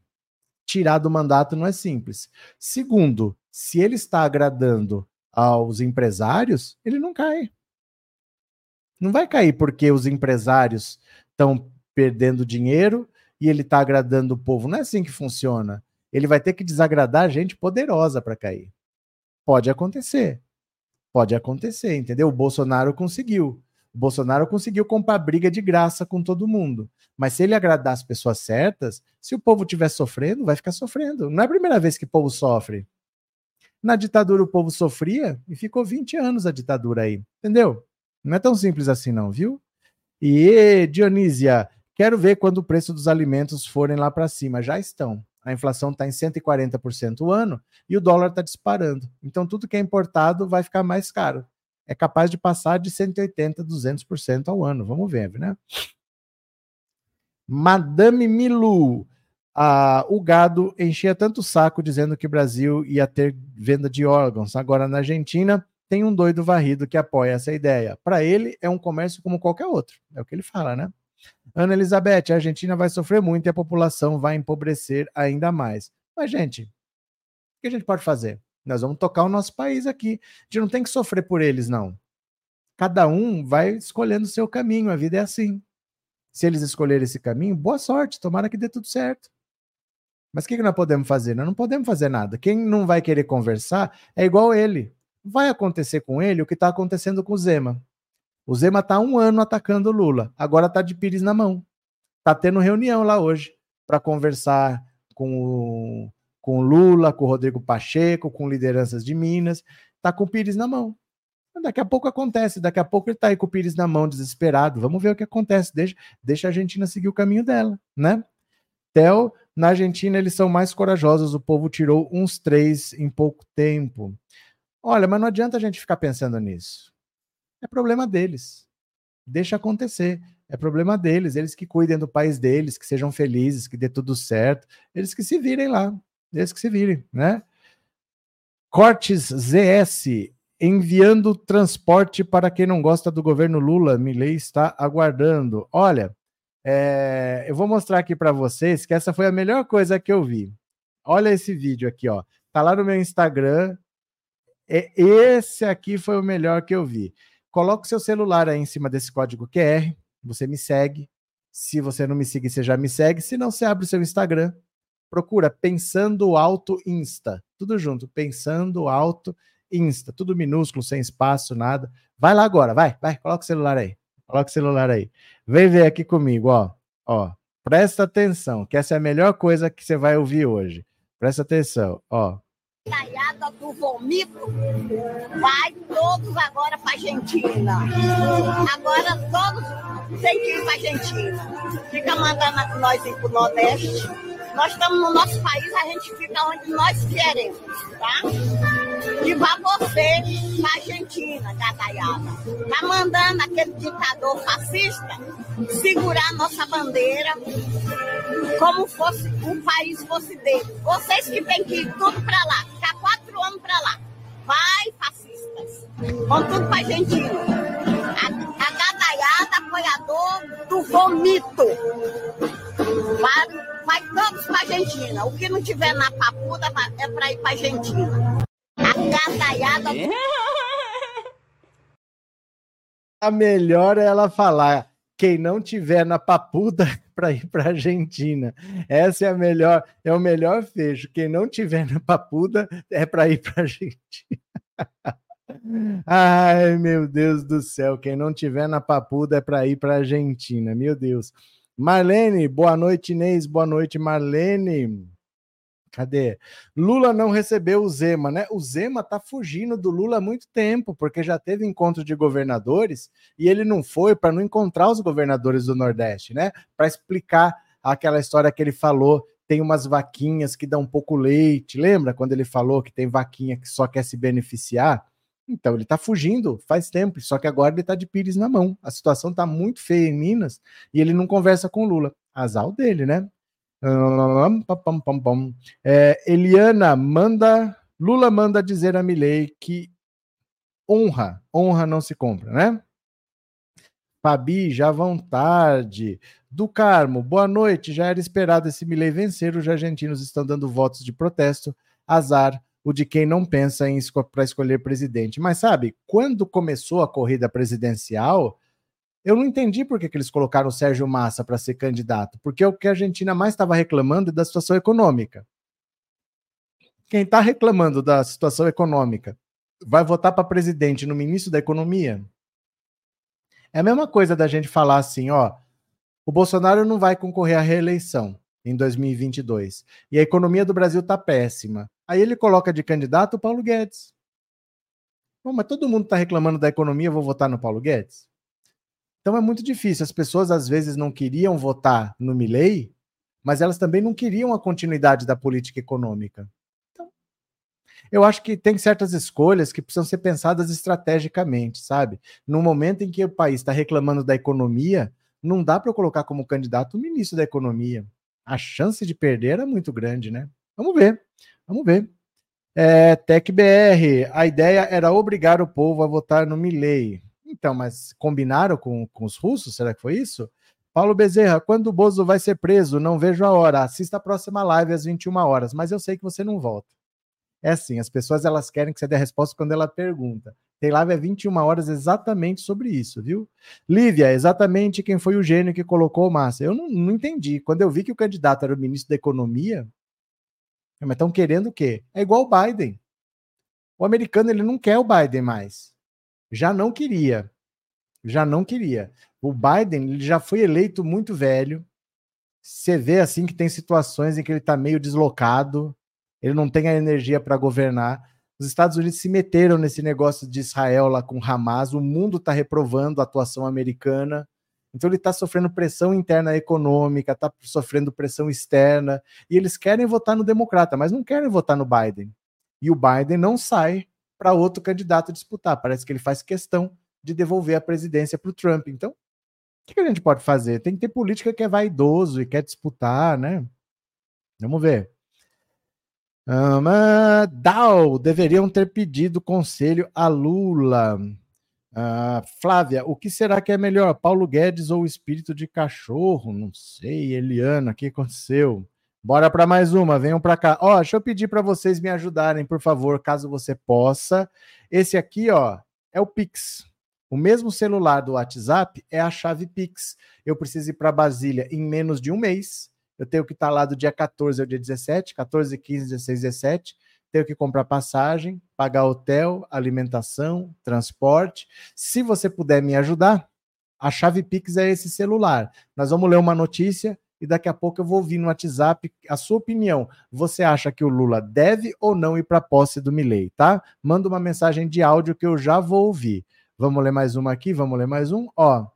tirar do mandato não é simples. Segundo, se ele está agradando aos empresários, ele não cai. Não vai cair porque os empresários estão perdendo dinheiro e ele está agradando o povo. Não é assim que funciona. Ele vai ter que desagradar gente poderosa para cair. Pode acontecer. Pode acontecer, entendeu? O Bolsonaro conseguiu. O Bolsonaro conseguiu comprar briga de graça com todo mundo. Mas se ele agradar as pessoas certas, se o povo estiver sofrendo, vai ficar sofrendo. Não é a primeira vez que o povo sofre. Na ditadura o povo sofria e ficou 20 anos a ditadura aí. Entendeu? Não é tão simples assim, não, viu? E Dionísia, quero ver quando o preço dos alimentos forem lá para cima. Já estão. A inflação está em 140% o ano e o dólar está disparando. Então, tudo que é importado vai ficar mais caro é capaz de passar de 180%, 200% ao ano. Vamos ver, né? Madame Milu. Ah, o gado enchia tanto o saco dizendo que o Brasil ia ter venda de órgãos. Agora, na Argentina, tem um doido varrido que apoia essa ideia. Para ele, é um comércio como qualquer outro. É o que ele fala, né? Ana Elizabeth, a Argentina vai sofrer muito e a população vai empobrecer ainda mais. Mas, gente, o que a gente pode fazer? Nós vamos tocar o nosso país aqui. A gente não tem que sofrer por eles, não. Cada um vai escolhendo o seu caminho, a vida é assim. Se eles escolherem esse caminho, boa sorte, tomara que dê tudo certo. Mas o que, que nós podemos fazer? Nós não podemos fazer nada. Quem não vai querer conversar é igual ele. Vai acontecer com ele o que está acontecendo com o Zema. O Zema está um ano atacando o Lula, agora está de pires na mão. Está tendo reunião lá hoje para conversar com o com Lula, com Rodrigo Pacheco, com lideranças de Minas, tá com o Pires na mão. Daqui a pouco acontece, daqui a pouco ele tá aí com o Pires na mão, desesperado. Vamos ver o que acontece. Deixa, deixa a Argentina seguir o caminho dela, né? Theo, na Argentina eles são mais corajosos, o povo tirou uns três em pouco tempo. Olha, mas não adianta a gente ficar pensando nisso. É problema deles. Deixa acontecer. É problema deles, eles que cuidem do país deles, que sejam felizes, que dê tudo certo, eles que se virem lá. Eles que se virem, né? Cortes ZS enviando transporte para quem não gosta do governo Lula. Milei está aguardando. Olha, é, eu vou mostrar aqui para vocês que essa foi a melhor coisa que eu vi. Olha esse vídeo aqui, ó. Tá lá no meu Instagram. É, esse aqui foi o melhor que eu vi. coloca o seu celular aí em cima desse código QR, você me segue. Se você não me seguir, você já me segue. Se não, você abre o seu Instagram, procura Pensando Alto Insta. Tudo junto, Pensando Alto Insta. Tudo minúsculo, sem espaço, nada. Vai lá agora, vai, vai, coloca o celular aí. Coloca o celular aí. Vem ver aqui comigo, ó. Ó, presta atenção, que essa é a melhor coisa que você vai ouvir hoje. Presta atenção, ó. Taiada do vomito, vai todos agora para Argentina. Agora todos tem que ir Argentina. Fica mandando nós ir para o Nordeste. Nós estamos no nosso país, a gente fica onde nós queremos, tá? E vá você para Argentina, Gataiada. Tá mandando aquele ditador fascista segurar nossa bandeira como fosse o país fosse dele. Vocês que têm que ir tudo para lá, ficar quatro anos para lá. Vai, fascistas. Vão tudo para Argentina. A, gadaiada apoiador do vomito. Vai, vai todos para Argentina. O que não tiver na papuda é para ir para Argentina. A gadaiada. A melhor é ela falar quem não tiver na papuda para ir para Argentina. Essa é a melhor, é o melhor fecho. Quem não tiver na papuda é para ir para Argentina. Ai, meu Deus do céu, quem não tiver na papuda é para ir para Argentina. Meu Deus. Marlene, boa noite, Inês. Boa noite, Marlene. Cadê? Lula não recebeu o Zema, né? O Zema tá fugindo do Lula há muito tempo, porque já teve encontro de governadores e ele não foi para não encontrar os governadores do Nordeste, né? Para explicar aquela história que ele falou, tem umas vaquinhas que dão um pouco leite. Lembra quando ele falou que tem vaquinha que só quer se beneficiar? Então ele tá fugindo faz tempo, só que agora ele tá de pires na mão. A situação tá muito feia em Minas e ele não conversa com Lula. Azar dele, né? É, Eliana manda. Lula manda dizer a Milei que honra, honra não se compra, né? Fabi, já vão tarde. Do Carmo, boa noite. Já era esperado esse Milei vencer. Os argentinos estão dando votos de protesto. Azar o de quem não pensa em para escolher presidente. Mas sabe, quando começou a corrida presidencial, eu não entendi por que, que eles colocaram o Sérgio Massa para ser candidato, porque o que a Argentina mais estava reclamando é da situação econômica. Quem está reclamando da situação econômica vai votar para presidente no ministro da Economia? É a mesma coisa da gente falar assim, ó, o Bolsonaro não vai concorrer à reeleição em 2022 e a economia do Brasil está péssima. Aí ele coloca de candidato o Paulo Guedes. Bom, mas todo mundo está reclamando da economia, eu vou votar no Paulo Guedes? Então é muito difícil. As pessoas às vezes não queriam votar no Milley, mas elas também não queriam a continuidade da política econômica. Então, eu acho que tem certas escolhas que precisam ser pensadas estrategicamente, sabe? No momento em que o país está reclamando da economia, não dá para eu colocar como candidato o ministro da Economia. A chance de perder era muito grande, né? Vamos ver, vamos ver. É, TecBR, a ideia era obrigar o povo a votar no Milley. Então, mas combinaram com, com os russos? Será que foi isso? Paulo Bezerra, quando o Bozo vai ser preso? Não vejo a hora. Assista a próxima live às 21 horas, mas eu sei que você não volta. É assim, as pessoas elas querem que você dê a resposta quando ela pergunta. Tem live às 21 horas exatamente sobre isso, viu? Lívia, exatamente quem foi o gênio que colocou o Massa. Eu não, não entendi. Quando eu vi que o candidato era o ministro da Economia, mas estão querendo o quê? É igual o Biden. O americano ele não quer o Biden mais já não queria. Já não queria. O Biden ele já foi eleito muito velho. Você vê assim que tem situações em que ele está meio deslocado, ele não tem a energia para governar. Os Estados Unidos se meteram nesse negócio de Israel lá com Hamas, o mundo está reprovando a atuação americana. Então ele está sofrendo pressão interna econômica, está sofrendo pressão externa, e eles querem votar no democrata, mas não querem votar no Biden. E o Biden não sai para outro candidato disputar. Parece que ele faz questão de devolver a presidência para o Trump. Então, o que a gente pode fazer? Tem que ter política que é vaidoso e quer disputar, né? Vamos ver. Um, uh, Dow deveriam ter pedido conselho a Lula. Uh, Flávia, o que será que é melhor, Paulo Guedes ou o espírito de cachorro? Não sei, Eliana, o que aconteceu? Bora para mais uma, venham para cá. Ó, deixa eu pedir para vocês me ajudarem, por favor, caso você possa. Esse aqui, ó, é o Pix. O mesmo celular do WhatsApp é a chave Pix. Eu preciso ir para Brasília em menos de um mês. Eu tenho que estar lá do dia 14 ao dia 17, 14, 15, 16, 17. Tenho que comprar passagem, pagar hotel, alimentação, transporte. Se você puder me ajudar, a chave Pix é esse celular. Nós vamos ler uma notícia e daqui a pouco eu vou ouvir no WhatsApp a sua opinião. Você acha que o Lula deve ou não ir para a posse do Milei, tá? Manda uma mensagem de áudio que eu já vou ouvir. Vamos ler mais uma aqui, vamos ler mais um. Ó.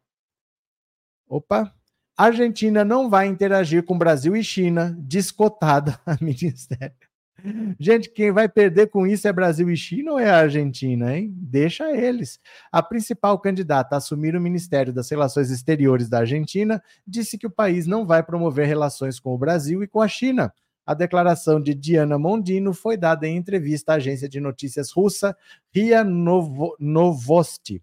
Opa. Argentina não vai interagir com Brasil e China, descotada a ministério. Gente, quem vai perder com isso é Brasil e China ou é a Argentina, hein? Deixa eles. A principal candidata a assumir o Ministério das Relações Exteriores da Argentina disse que o país não vai promover relações com o Brasil e com a China. A declaração de Diana Mondino foi dada em entrevista à agência de notícias russa RIA Novo, Novosti.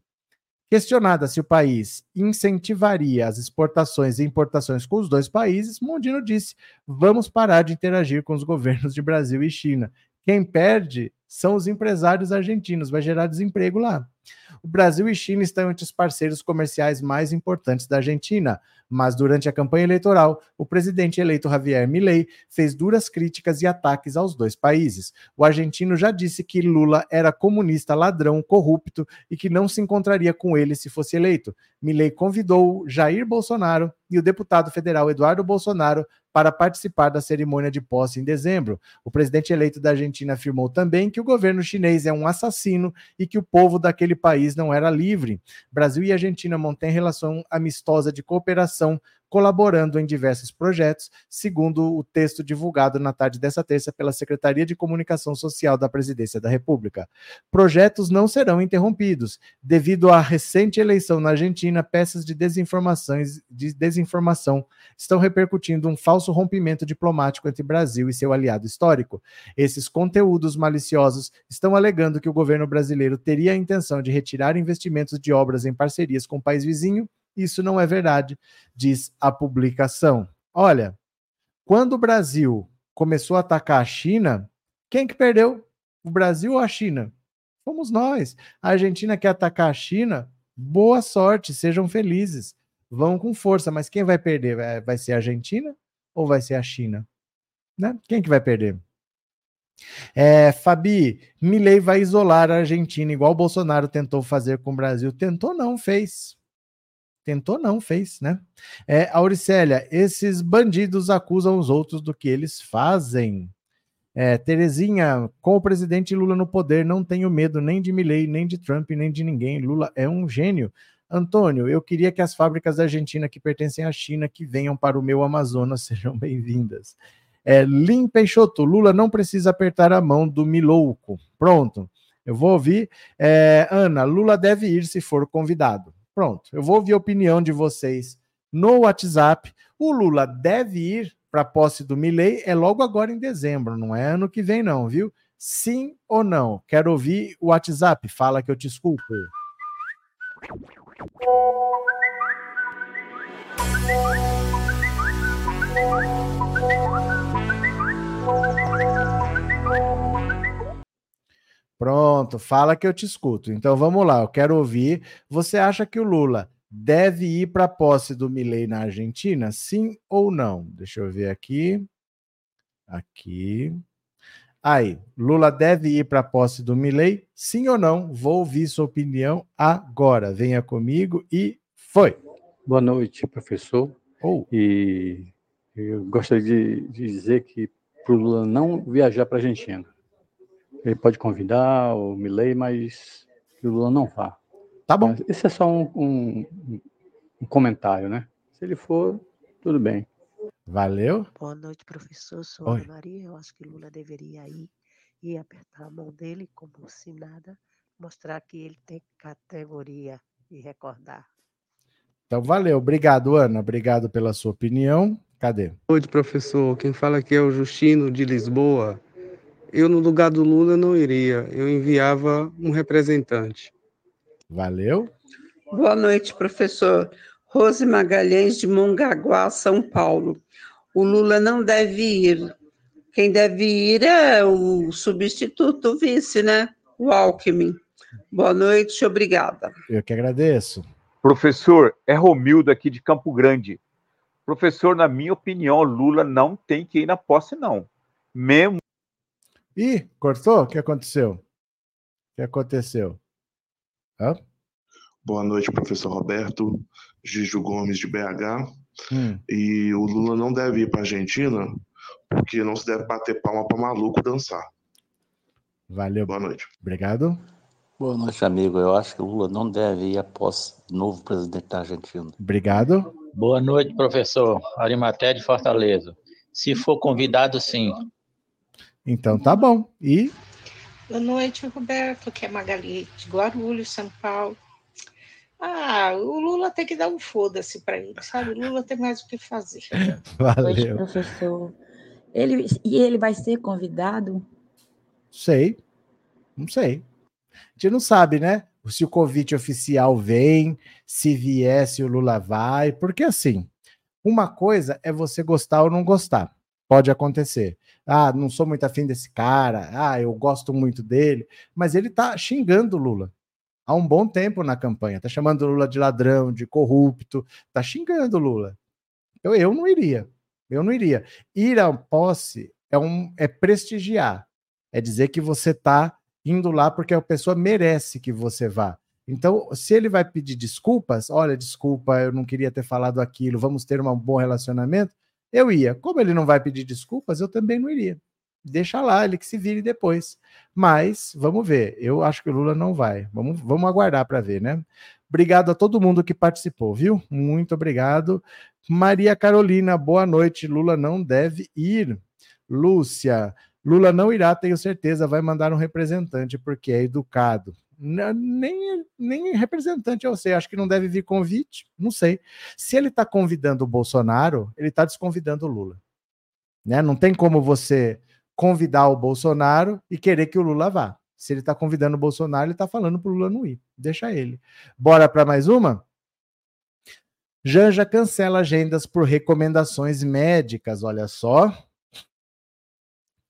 Questionada se o país incentivaria as exportações e importações com os dois países, Mondino disse: vamos parar de interagir com os governos de Brasil e China. Quem perde são os empresários argentinos, vai gerar desemprego lá. O Brasil e China estão entre os parceiros comerciais mais importantes da Argentina, mas durante a campanha eleitoral, o presidente eleito Javier Milei fez duras críticas e ataques aos dois países. O argentino já disse que Lula era comunista, ladrão, corrupto e que não se encontraria com ele se fosse eleito. Milei convidou Jair Bolsonaro e o deputado federal Eduardo Bolsonaro para participar da cerimônia de posse em dezembro. O presidente eleito da Argentina afirmou também que o governo chinês é um assassino e que o povo daquele país não era livre. Brasil e Argentina mantêm relação amistosa de cooperação colaborando em diversos projetos, segundo o texto divulgado na tarde dessa terça pela Secretaria de Comunicação Social da Presidência da República. Projetos não serão interrompidos. Devido à recente eleição na Argentina, peças de, desinformações, de desinformação estão repercutindo um falso rompimento diplomático entre Brasil e seu aliado histórico. Esses conteúdos maliciosos estão alegando que o governo brasileiro teria a intenção de retirar investimentos de obras em parcerias com o país vizinho isso não é verdade, diz a publicação. Olha, quando o Brasil começou a atacar a China, quem que perdeu? O Brasil ou a China? Fomos nós. A Argentina quer atacar a China? Boa sorte, sejam felizes. Vão com força, mas quem vai perder? Vai ser a Argentina ou vai ser a China? Né? Quem que vai perder? É, Fabi, Milley vai isolar a Argentina, igual o Bolsonaro tentou fazer com o Brasil. Tentou, não, fez. Tentou não, fez, né? É, Auricélia, esses bandidos acusam os outros do que eles fazem. É, Terezinha, com o presidente Lula no poder, não tenho medo nem de Milley, nem de Trump, nem de ninguém. Lula é um gênio. Antônio, eu queria que as fábricas da Argentina que pertencem à China que venham para o meu Amazonas sejam bem-vindas. É, Lim Peixoto, Lula não precisa apertar a mão do Milouco. Pronto, eu vou ouvir. É, Ana, Lula deve ir se for convidado. Pronto, eu vou ouvir a opinião de vocês no WhatsApp. O Lula deve ir para a posse do Milley, é logo agora em dezembro, não é ano que vem, não, viu? Sim ou não? Quero ouvir o WhatsApp. Fala que eu te escuto. Pronto, fala que eu te escuto. Então vamos lá, eu quero ouvir. Você acha que o Lula deve ir para a posse do Milei na Argentina? Sim ou não? Deixa eu ver aqui. Aqui. Aí, Lula deve ir para a posse do Milei? Sim ou não? Vou ouvir sua opinião agora. Venha comigo e foi. Boa noite, professor. Oh. E eu gostaria de, de dizer que para o Lula não viajar para a Argentina ele pode convidar o Milley, mas que o Lula não vá. Tá bom. Esse é só um, um, um comentário, né? Se ele for, tudo bem. Valeu. Boa noite, professor. Sou Oi. Ana Maria. Eu acho que Lula deveria ir e apertar a mão dele como se nada, mostrar que ele tem categoria e recordar. Então, valeu. Obrigado, Ana. Obrigado pela sua opinião. Cadê? Boa noite, professor. Quem fala aqui é o Justino de Lisboa. Eu, no lugar do Lula, não iria. Eu enviava um representante. Valeu. Boa noite, professor. Rose Magalhães, de Mongaguá, São Paulo. O Lula não deve ir. Quem deve ir é o substituto, o vice, né? O Alckmin. Boa noite, obrigada. Eu que agradeço. Professor, é Romildo aqui de Campo Grande. Professor, na minha opinião, Lula não tem que ir na posse, não. Mesmo. Ih, cortou? O que aconteceu? O que aconteceu? Hã? Boa noite, professor Roberto, Gijo Gomes de BH. Hum. E o Lula não deve ir para a Argentina porque não se deve bater palma para maluco dançar. Valeu. Boa noite. Obrigado. Boa noite, amigo. Eu acho que o Lula não deve ir após novo presidente da Argentina. Obrigado. Boa noite, professor. Arimaté de Fortaleza. Se for convidado, sim. Então tá bom. E. Boa noite, Roberto, que é Magali de Guarulhos, São Paulo. Ah, o Lula tem que dar um foda-se para ele, sabe? O Lula tem mais o que fazer. Valeu. Hoje, professor. Ele, e ele vai ser convidado? Sei. Não sei. A gente não sabe, né? Se o convite oficial vem, se viesse o Lula vai, porque assim, uma coisa é você gostar ou não gostar. Pode acontecer. Ah, não sou muito afim desse cara. Ah, eu gosto muito dele. Mas ele tá xingando Lula há um bom tempo na campanha. Tá chamando Lula de ladrão, de corrupto, tá xingando Lula. Então eu não iria. Eu não iria. Ir à posse é, um, é prestigiar. É dizer que você tá indo lá porque a pessoa merece que você vá. Então, se ele vai pedir desculpas, olha, desculpa, eu não queria ter falado aquilo, vamos ter um bom relacionamento, eu ia. Como ele não vai pedir desculpas, eu também não iria deixa lá, ele que se vire depois. Mas vamos ver. Eu acho que o Lula não vai. Vamos, vamos aguardar para ver, né? Obrigado a todo mundo que participou, viu? Muito obrigado. Maria Carolina, boa noite. Lula não deve ir. Lúcia, Lula não irá, tenho certeza, vai mandar um representante porque é educado. Nem, nem representante eu sei, acho que não deve vir convite, não sei. Se ele está convidando o Bolsonaro, ele está desconvidando o Lula. Né? Não tem como você convidar o Bolsonaro e querer que o Lula vá. Se ele está convidando o Bolsonaro, ele está falando para o Lula não ir. Deixa ele. Bora para mais uma? Janja cancela agendas por recomendações médicas. Olha só.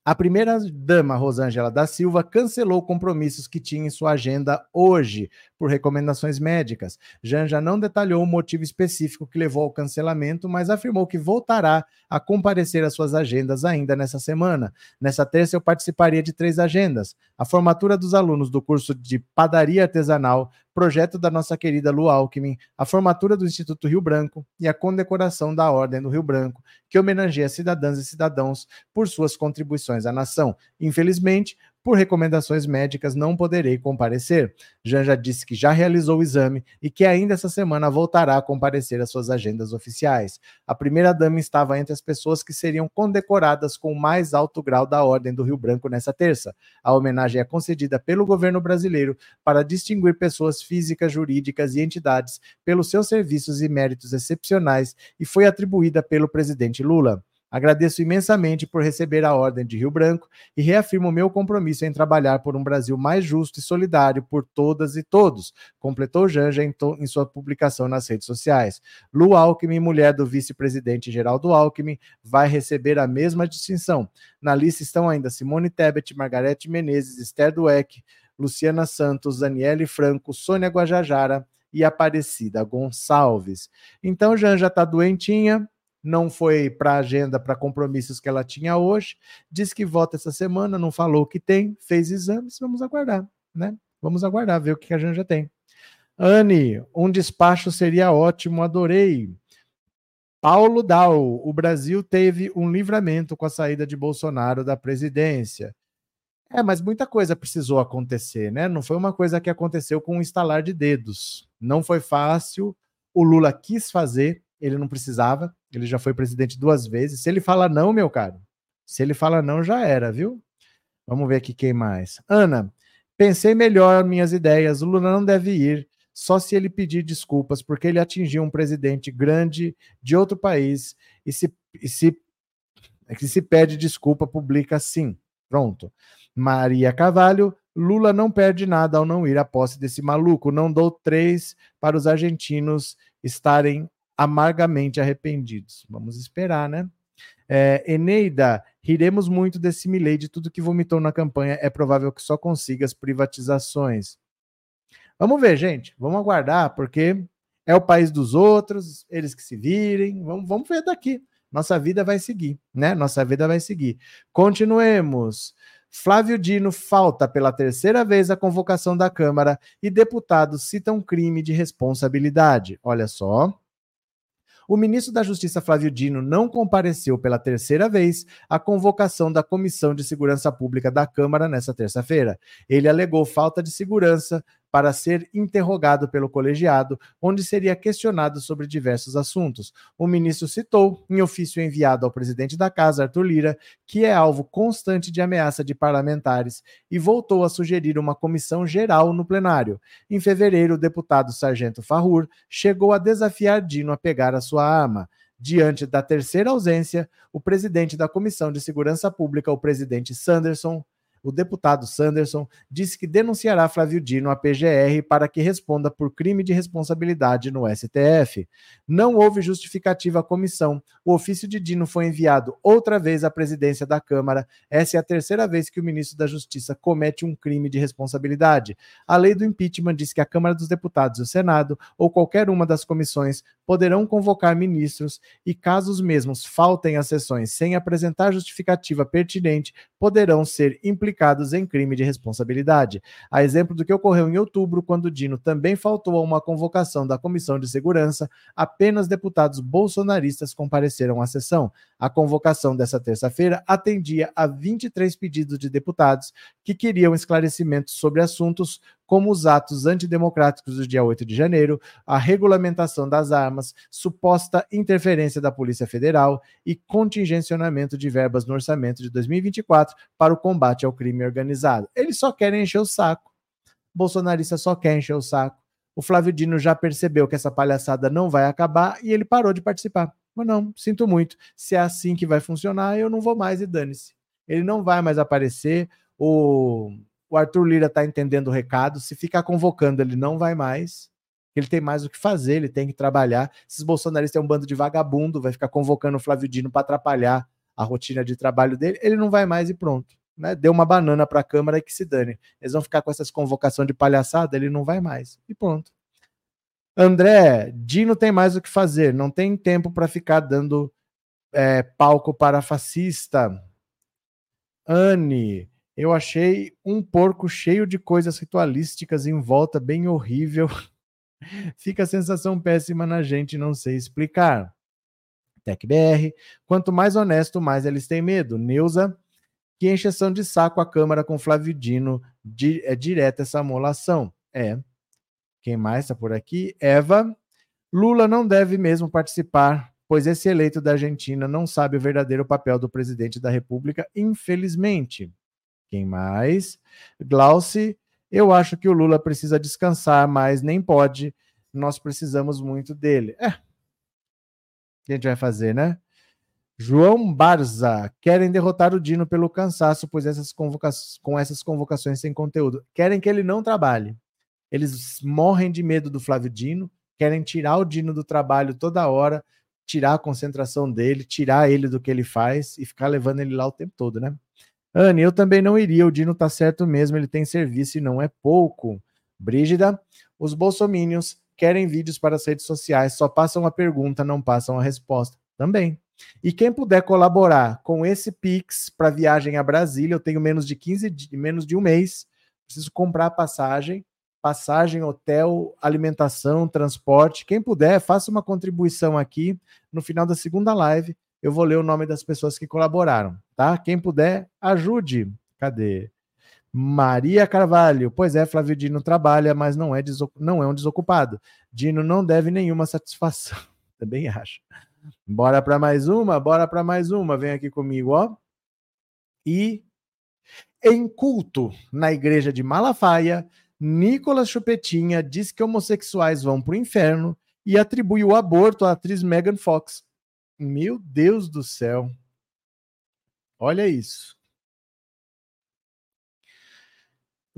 A primeira-dama Rosângela da Silva cancelou compromissos que tinha em sua agenda hoje, por recomendações médicas. Janja não detalhou o motivo específico que levou ao cancelamento, mas afirmou que voltará a comparecer às suas agendas ainda nessa semana. Nessa terça, eu participaria de três agendas: a formatura dos alunos do curso de padaria artesanal, projeto da nossa querida Lu Alckmin, a formatura do Instituto Rio Branco e a condecoração da Ordem do Rio Branco, que homenageia cidadãs e cidadãos por suas contribuições à nação. Infelizmente, por recomendações médicas, não poderei comparecer. Janja disse que já realizou o exame e que ainda essa semana voltará a comparecer às suas agendas oficiais. A primeira-dama estava entre as pessoas que seriam condecoradas com o mais alto grau da Ordem do Rio Branco nessa terça. A homenagem é concedida pelo governo brasileiro para distinguir pessoas físicas, jurídicas e entidades pelos seus serviços e méritos excepcionais e foi atribuída pelo presidente Lula. Agradeço imensamente por receber a Ordem de Rio Branco e reafirmo meu compromisso em trabalhar por um Brasil mais justo e solidário por todas e todos, completou Janja em, em sua publicação nas redes sociais. Lu Alckmin, mulher do vice-presidente Geraldo Alckmin, vai receber a mesma distinção. Na lista estão ainda Simone Tebet, Margarete Menezes, Esther Dueck, Luciana Santos, Daniele Franco, Sônia Guajajara e Aparecida Gonçalves. Então, Janja está doentinha, não foi para a agenda, para compromissos que ela tinha hoje, disse que volta essa semana, não falou o que tem, fez exames, vamos aguardar, né? Vamos aguardar, ver o que a Janja tem. Anne, um despacho seria ótimo, adorei. Paulo Dal, o Brasil teve um livramento com a saída de Bolsonaro da presidência. É, mas muita coisa precisou acontecer, né? Não foi uma coisa que aconteceu com um estalar de dedos. Não foi fácil. O Lula quis fazer, ele não precisava, ele já foi presidente duas vezes. Se ele fala não, meu caro, se ele fala não, já era, viu? Vamos ver aqui quem mais. Ana, pensei melhor minhas ideias. O Lula não deve ir, só se ele pedir desculpas, porque ele atingiu um presidente grande de outro país e se, e se, que se pede desculpa, publica sim. Pronto. Maria Cavalho, Lula não perde nada ao não ir à posse desse maluco. Não dou três para os argentinos estarem amargamente arrependidos. Vamos esperar, né? É, Eneida, riremos muito desse Milley, de tudo que vomitou na campanha. É provável que só consiga as privatizações. Vamos ver, gente. Vamos aguardar, porque é o país dos outros, eles que se virem. Vamos, vamos ver daqui. Nossa vida vai seguir, né? Nossa vida vai seguir. Continuemos. Flávio Dino falta pela terceira vez a convocação da Câmara e deputados citam crime de responsabilidade. Olha só. O ministro da Justiça Flávio Dino não compareceu pela terceira vez à convocação da Comissão de Segurança Pública da Câmara nesta terça-feira. Ele alegou falta de segurança para ser interrogado pelo colegiado, onde seria questionado sobre diversos assuntos. O ministro citou, em ofício enviado ao presidente da Casa, Arthur Lira, que é alvo constante de ameaça de parlamentares e voltou a sugerir uma comissão geral no plenário. Em fevereiro, o deputado Sargento Farrur chegou a desafiar Dino a pegar a sua arma. Diante da terceira ausência, o presidente da Comissão de Segurança Pública, o presidente Sanderson, o deputado Sanderson disse que denunciará Flávio Dino à PGR para que responda por crime de responsabilidade no STF. Não houve justificativa à comissão. O ofício de Dino foi enviado outra vez à presidência da Câmara. Essa é a terceira vez que o ministro da Justiça comete um crime de responsabilidade. A lei do impeachment diz que a Câmara dos Deputados e o Senado, ou qualquer uma das comissões, poderão convocar ministros e, caso os mesmos faltem às sessões sem apresentar justificativa pertinente, poderão ser implicados em crime de responsabilidade. A exemplo do que ocorreu em outubro, quando Dino também faltou a uma convocação da Comissão de Segurança, apenas deputados bolsonaristas compareceram à sessão. A convocação dessa terça-feira atendia a 23 pedidos de deputados que queriam esclarecimentos sobre assuntos como os atos antidemocráticos do dia 8 de janeiro, a regulamentação das armas, suposta interferência da Polícia Federal e contingencionamento de verbas no orçamento de 2024 para o combate ao crime organizado. Eles só querem encher o saco. Bolsonarista só quer encher o saco. O Flávio Dino já percebeu que essa palhaçada não vai acabar e ele parou de participar. Mas não, sinto muito. Se é assim que vai funcionar, eu não vou mais e dane-se. Ele não vai mais aparecer. O o Arthur Lira está entendendo o recado. Se ficar convocando, ele não vai mais. Ele tem mais o que fazer, ele tem que trabalhar. Esses bolsonaristas é um bando de vagabundo, vai ficar convocando o Flávio Dino para atrapalhar a rotina de trabalho dele. Ele não vai mais e pronto. Né? Deu uma banana para a Câmara e que se dane. Eles vão ficar com essas convocações de palhaçada, ele não vai mais. E pronto. André, Dino tem mais o que fazer, não tem tempo para ficar dando é, palco para fascista. Anne, eu achei um porco cheio de coisas ritualísticas em volta, bem horrível. Fica a sensação péssima na gente, não sei explicar. TecBR, quanto mais honesto, mais eles têm medo. Neuza, que encheção de saco a Câmara com Flávio Dino, di, é direta essa amolação. É. Quem mais está por aqui? Eva, Lula não deve mesmo participar, pois esse eleito da Argentina não sabe o verdadeiro papel do presidente da República, infelizmente. Quem mais? Glauci, eu acho que o Lula precisa descansar, mas nem pode. Nós precisamos muito dele. É. O que a gente vai fazer, né? João Barza, querem derrotar o Dino pelo cansaço, pois essas com essas convocações sem conteúdo. Querem que ele não trabalhe. Eles morrem de medo do Flávio Dino, querem tirar o Dino do trabalho toda hora, tirar a concentração dele, tirar ele do que ele faz e ficar levando ele lá o tempo todo, né? Anne, eu também não iria. O Dino tá certo mesmo, ele tem serviço e não é pouco. Brígida, os bolsomínios querem vídeos para as redes sociais, só passam a pergunta, não passam a resposta. Também. E quem puder colaborar com esse Pix para viagem a Brasília, eu tenho menos de 15 menos de um mês, preciso comprar passagem, passagem, hotel, alimentação, transporte. Quem puder, faça uma contribuição aqui no final da segunda live eu vou ler o nome das pessoas que colaboraram, tá? Quem puder, ajude. Cadê? Maria Carvalho. Pois é, Flávio Dino trabalha, mas não é, não é um desocupado. Dino não deve nenhuma satisfação. Também acho. Bora para mais uma? Bora para mais uma. Vem aqui comigo, ó. E em culto na igreja de Malafaia, Nicolas Chupetinha diz que homossexuais vão para o inferno e atribui o aborto à atriz Megan Fox. Meu Deus do céu. Olha isso.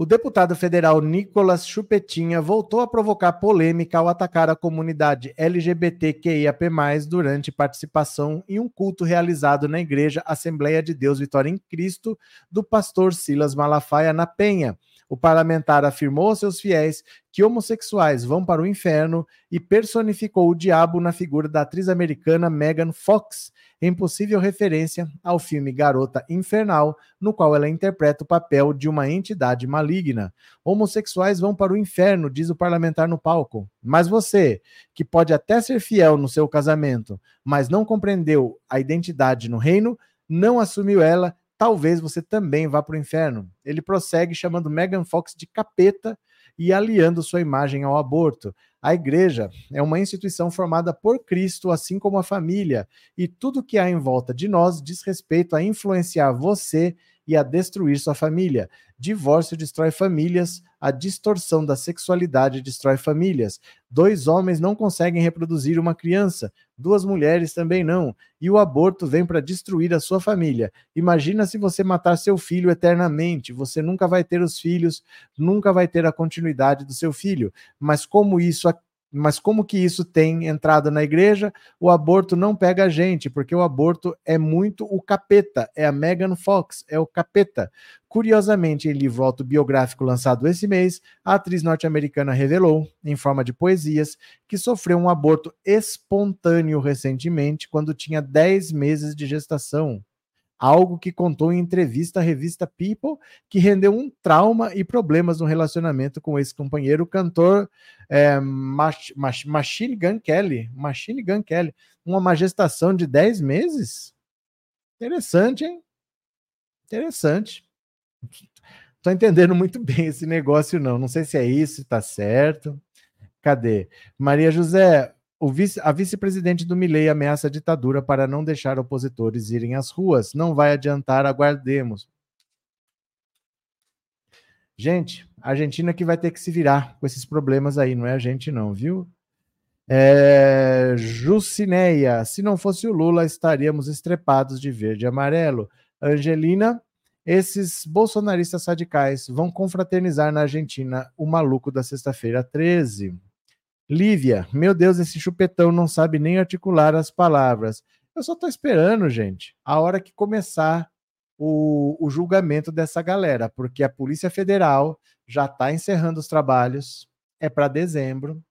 O deputado federal Nicolas Chupetinha voltou a provocar polêmica ao atacar a comunidade LGBTQIAP+, durante participação em um culto realizado na Igreja Assembleia de Deus Vitória em Cristo do pastor Silas Malafaia na Penha. O parlamentar afirmou aos seus fiéis que homossexuais vão para o inferno e personificou o diabo na figura da atriz americana Megan Fox, em possível referência ao filme Garota Infernal, no qual ela interpreta o papel de uma entidade maligna. Homossexuais vão para o inferno, diz o parlamentar no palco. Mas você, que pode até ser fiel no seu casamento, mas não compreendeu a identidade no reino, não assumiu ela, talvez você também vá para o inferno. Ele prossegue chamando Megan Fox de capeta e aliando sua imagem ao aborto. A igreja é uma instituição formada por Cristo, assim como a família, e tudo que há em volta de nós diz respeito a influenciar você e a destruir sua família. Divórcio destrói famílias, a distorção da sexualidade destrói famílias. Dois homens não conseguem reproduzir uma criança, duas mulheres também não. E o aborto vem para destruir a sua família. Imagina se você matar seu filho eternamente, você nunca vai ter os filhos, nunca vai ter a continuidade do seu filho. Mas como isso mas como que isso tem entrado na igreja? O aborto não pega a gente, porque o aborto é muito o capeta, é a Megan Fox, é o capeta. Curiosamente, em livro autobiográfico lançado esse mês, a atriz norte-americana revelou, em forma de poesias, que sofreu um aborto espontâneo recentemente, quando tinha 10 meses de gestação algo que contou em entrevista à revista People, que rendeu um trauma e problemas no relacionamento com esse companheiro, o cantor é, Mach, Mach, Machine Gun Kelly. Machine Gun Kelly. Uma gestação de 10 meses? Interessante, hein? Interessante. Tô entendendo muito bem esse negócio, não. Não sei se é isso, tá certo. Cadê? Maria José, Vice, a vice-presidente do Milei ameaça a ditadura para não deixar opositores irem às ruas. Não vai adiantar, aguardemos. Gente, a Argentina que vai ter que se virar com esses problemas aí, não é a gente não, viu? É, Jucineia, se não fosse o Lula, estaríamos estrepados de verde e amarelo. Angelina, esses bolsonaristas radicais vão confraternizar na Argentina o maluco da sexta-feira 13. Lívia, meu Deus, esse chupetão não sabe nem articular as palavras. Eu só estou esperando, gente, a hora que começar o, o julgamento dessa galera, porque a Polícia Federal já está encerrando os trabalhos, é para dezembro,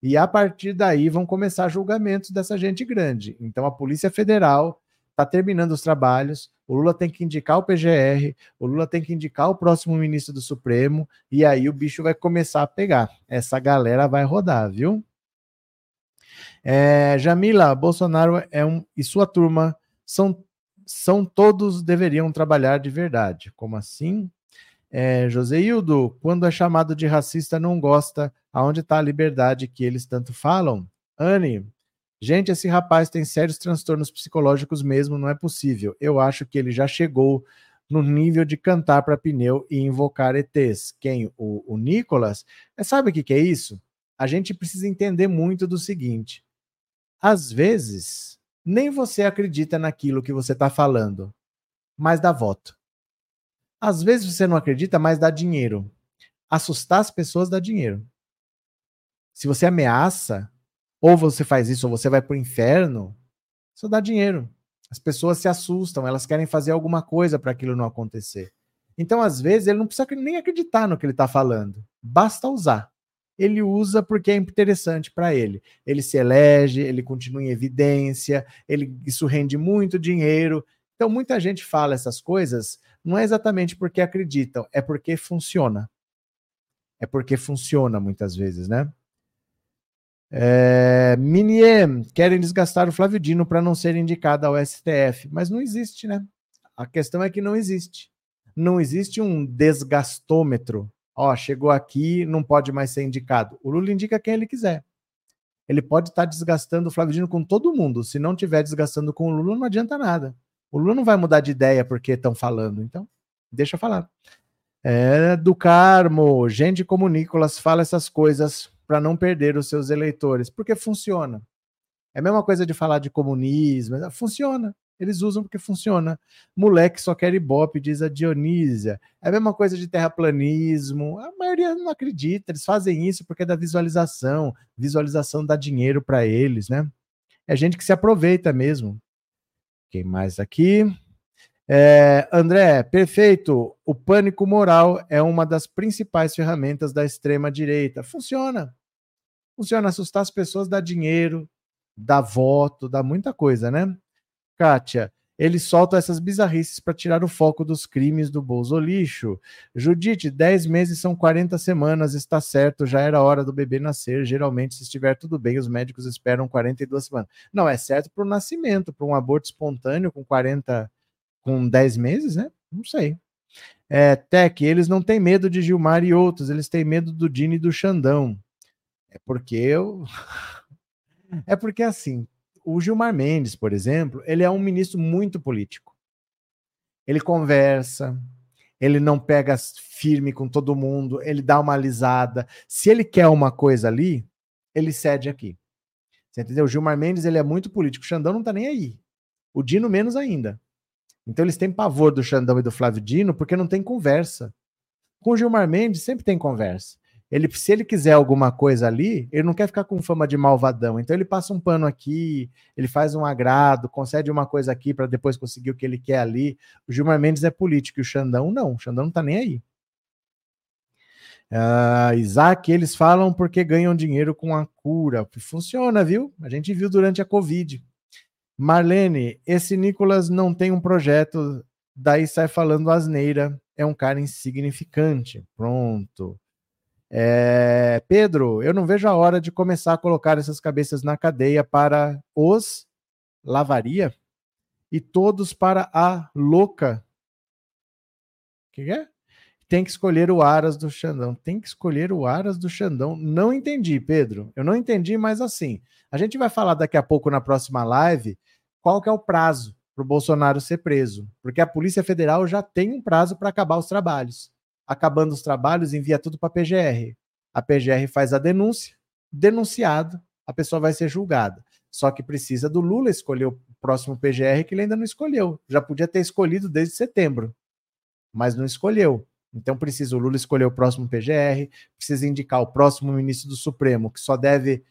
e a partir daí vão começar julgamentos dessa gente grande. Então a Polícia Federal está terminando os trabalhos, o Lula tem que indicar o PGR, o Lula tem que indicar o próximo ministro do Supremo, e aí o bicho vai começar a pegar. Essa galera vai rodar, viu? É, Jamila, Bolsonaro é um, e sua turma são, são todos deveriam trabalhar de verdade. Como assim? É, Joseildo, quando é chamado de racista, não gosta. Aonde está a liberdade que eles tanto falam? Anne, Gente, esse rapaz tem sérios transtornos psicológicos mesmo, não é possível. Eu acho que ele já chegou no nível de cantar para pneu e invocar ETs. Quem? O, o Nicolas? É, sabe o que, que é isso? A gente precisa entender muito do seguinte: às vezes, nem você acredita naquilo que você está falando, mas dá voto. Às vezes você não acredita, mas dá dinheiro. Assustar as pessoas dá dinheiro. Se você ameaça, ou você faz isso, ou você vai para o inferno, isso dá dinheiro. As pessoas se assustam, elas querem fazer alguma coisa para aquilo não acontecer. Então, às vezes, ele não precisa nem acreditar no que ele está falando, basta usar. Ele usa porque é interessante para ele. Ele se elege, ele continua em evidência, ele, isso rende muito dinheiro. Então, muita gente fala essas coisas, não é exatamente porque acreditam, é porque funciona. É porque funciona muitas vezes, né? É, Minier, querem desgastar o Flávio Dino para não ser indicado ao STF, mas não existe, né? A questão é que não existe. Não existe um desgastômetro. Ó, chegou aqui, não pode mais ser indicado. O Lula indica quem ele quiser. Ele pode estar tá desgastando o Flávio Dino com todo mundo. Se não estiver desgastando com o Lula, não adianta nada. O Lula não vai mudar de ideia porque estão falando. Então, deixa eu falar. É, do Carmo, gente como Nicolas fala essas coisas para não perder os seus eleitores, porque funciona. É a mesma coisa de falar de comunismo, funciona. Eles usam porque funciona. Moleque só quer ibope, diz a Dionísia. É a mesma coisa de terraplanismo. A maioria não acredita. Eles fazem isso porque é da visualização. Visualização dá dinheiro para eles, né? É gente que se aproveita mesmo. Quem mais aqui? É, André, perfeito. O pânico moral é uma das principais ferramentas da extrema-direita. Funciona. Funciona assustar as pessoas, dá dinheiro, dá voto, dá muita coisa, né? Kátia, eles soltam essas bizarrices para tirar o foco dos crimes do bolso lixo. Judite, 10 meses são 40 semanas, está certo, já era hora do bebê nascer. Geralmente, se estiver tudo bem, os médicos esperam 42 semanas. Não, é certo para o nascimento, para um aborto espontâneo com 40, com 10 meses, né? Não sei. É, Tec, eles não têm medo de Gilmar e outros, eles têm medo do Dini e do Xandão. É porque eu. é porque assim, o Gilmar Mendes, por exemplo, ele é um ministro muito político. Ele conversa, ele não pega firme com todo mundo, ele dá uma alisada. Se ele quer uma coisa ali, ele cede aqui. Você entendeu? O Gilmar Mendes ele é muito político, o Xandão não tá nem aí. O Dino menos ainda. Então eles têm pavor do Xandão e do Flávio Dino porque não tem conversa. Com o Gilmar Mendes sempre tem conversa. Ele, se ele quiser alguma coisa ali, ele não quer ficar com fama de malvadão. Então ele passa um pano aqui, ele faz um agrado, concede uma coisa aqui para depois conseguir o que ele quer ali. O Gilmar Mendes é político e o Xandão não. O Xandão não tá nem aí. Uh, Isaac, eles falam porque ganham dinheiro com a cura. Funciona, viu? A gente viu durante a Covid. Marlene, esse Nicolas não tem um projeto, daí sai falando asneira. É um cara insignificante. Pronto. É, Pedro, eu não vejo a hora de começar a colocar essas cabeças na cadeia para os lavaria e todos para a louca. O que é? Tem que escolher o Aras do Xandão. Tem que escolher o Aras do Xandão. Não entendi, Pedro. Eu não entendi, mas assim, a gente vai falar daqui a pouco na próxima live qual que é o prazo para o Bolsonaro ser preso, porque a Polícia Federal já tem um prazo para acabar os trabalhos acabando os trabalhos, envia tudo para a PGR. A PGR faz a denúncia, denunciado, a pessoa vai ser julgada. Só que precisa do Lula escolher o próximo PGR que ele ainda não escolheu. Já podia ter escolhido desde setembro, mas não escolheu. Então precisa o Lula escolher o próximo PGR, precisa indicar o próximo ministro do Supremo, que só deve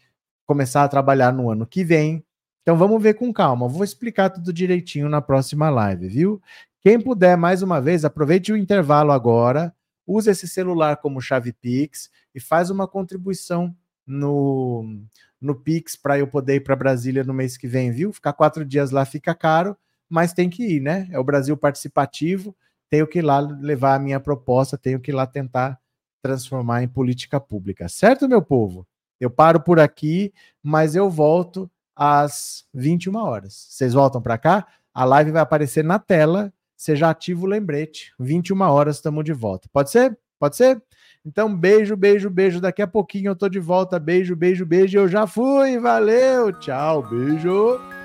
começar a trabalhar no ano que vem. Então vamos ver com calma. Vou explicar tudo direitinho na próxima live, viu? Quem puder, mais uma vez, aproveite o intervalo agora usa esse celular como chave Pix e faz uma contribuição no, no Pix para eu poder ir para Brasília no mês que vem, viu? Ficar quatro dias lá fica caro, mas tem que ir, né? É o Brasil participativo, tenho que ir lá levar a minha proposta, tenho que ir lá tentar transformar em política pública, certo, meu povo? Eu paro por aqui, mas eu volto às 21 horas. Vocês voltam para cá? A live vai aparecer na tela você já ativa o lembrete. 21 horas estamos de volta. Pode ser? Pode ser? Então, beijo, beijo, beijo. Daqui a pouquinho eu tô de volta. Beijo, beijo, beijo. Eu já fui. Valeu. Tchau. Beijo.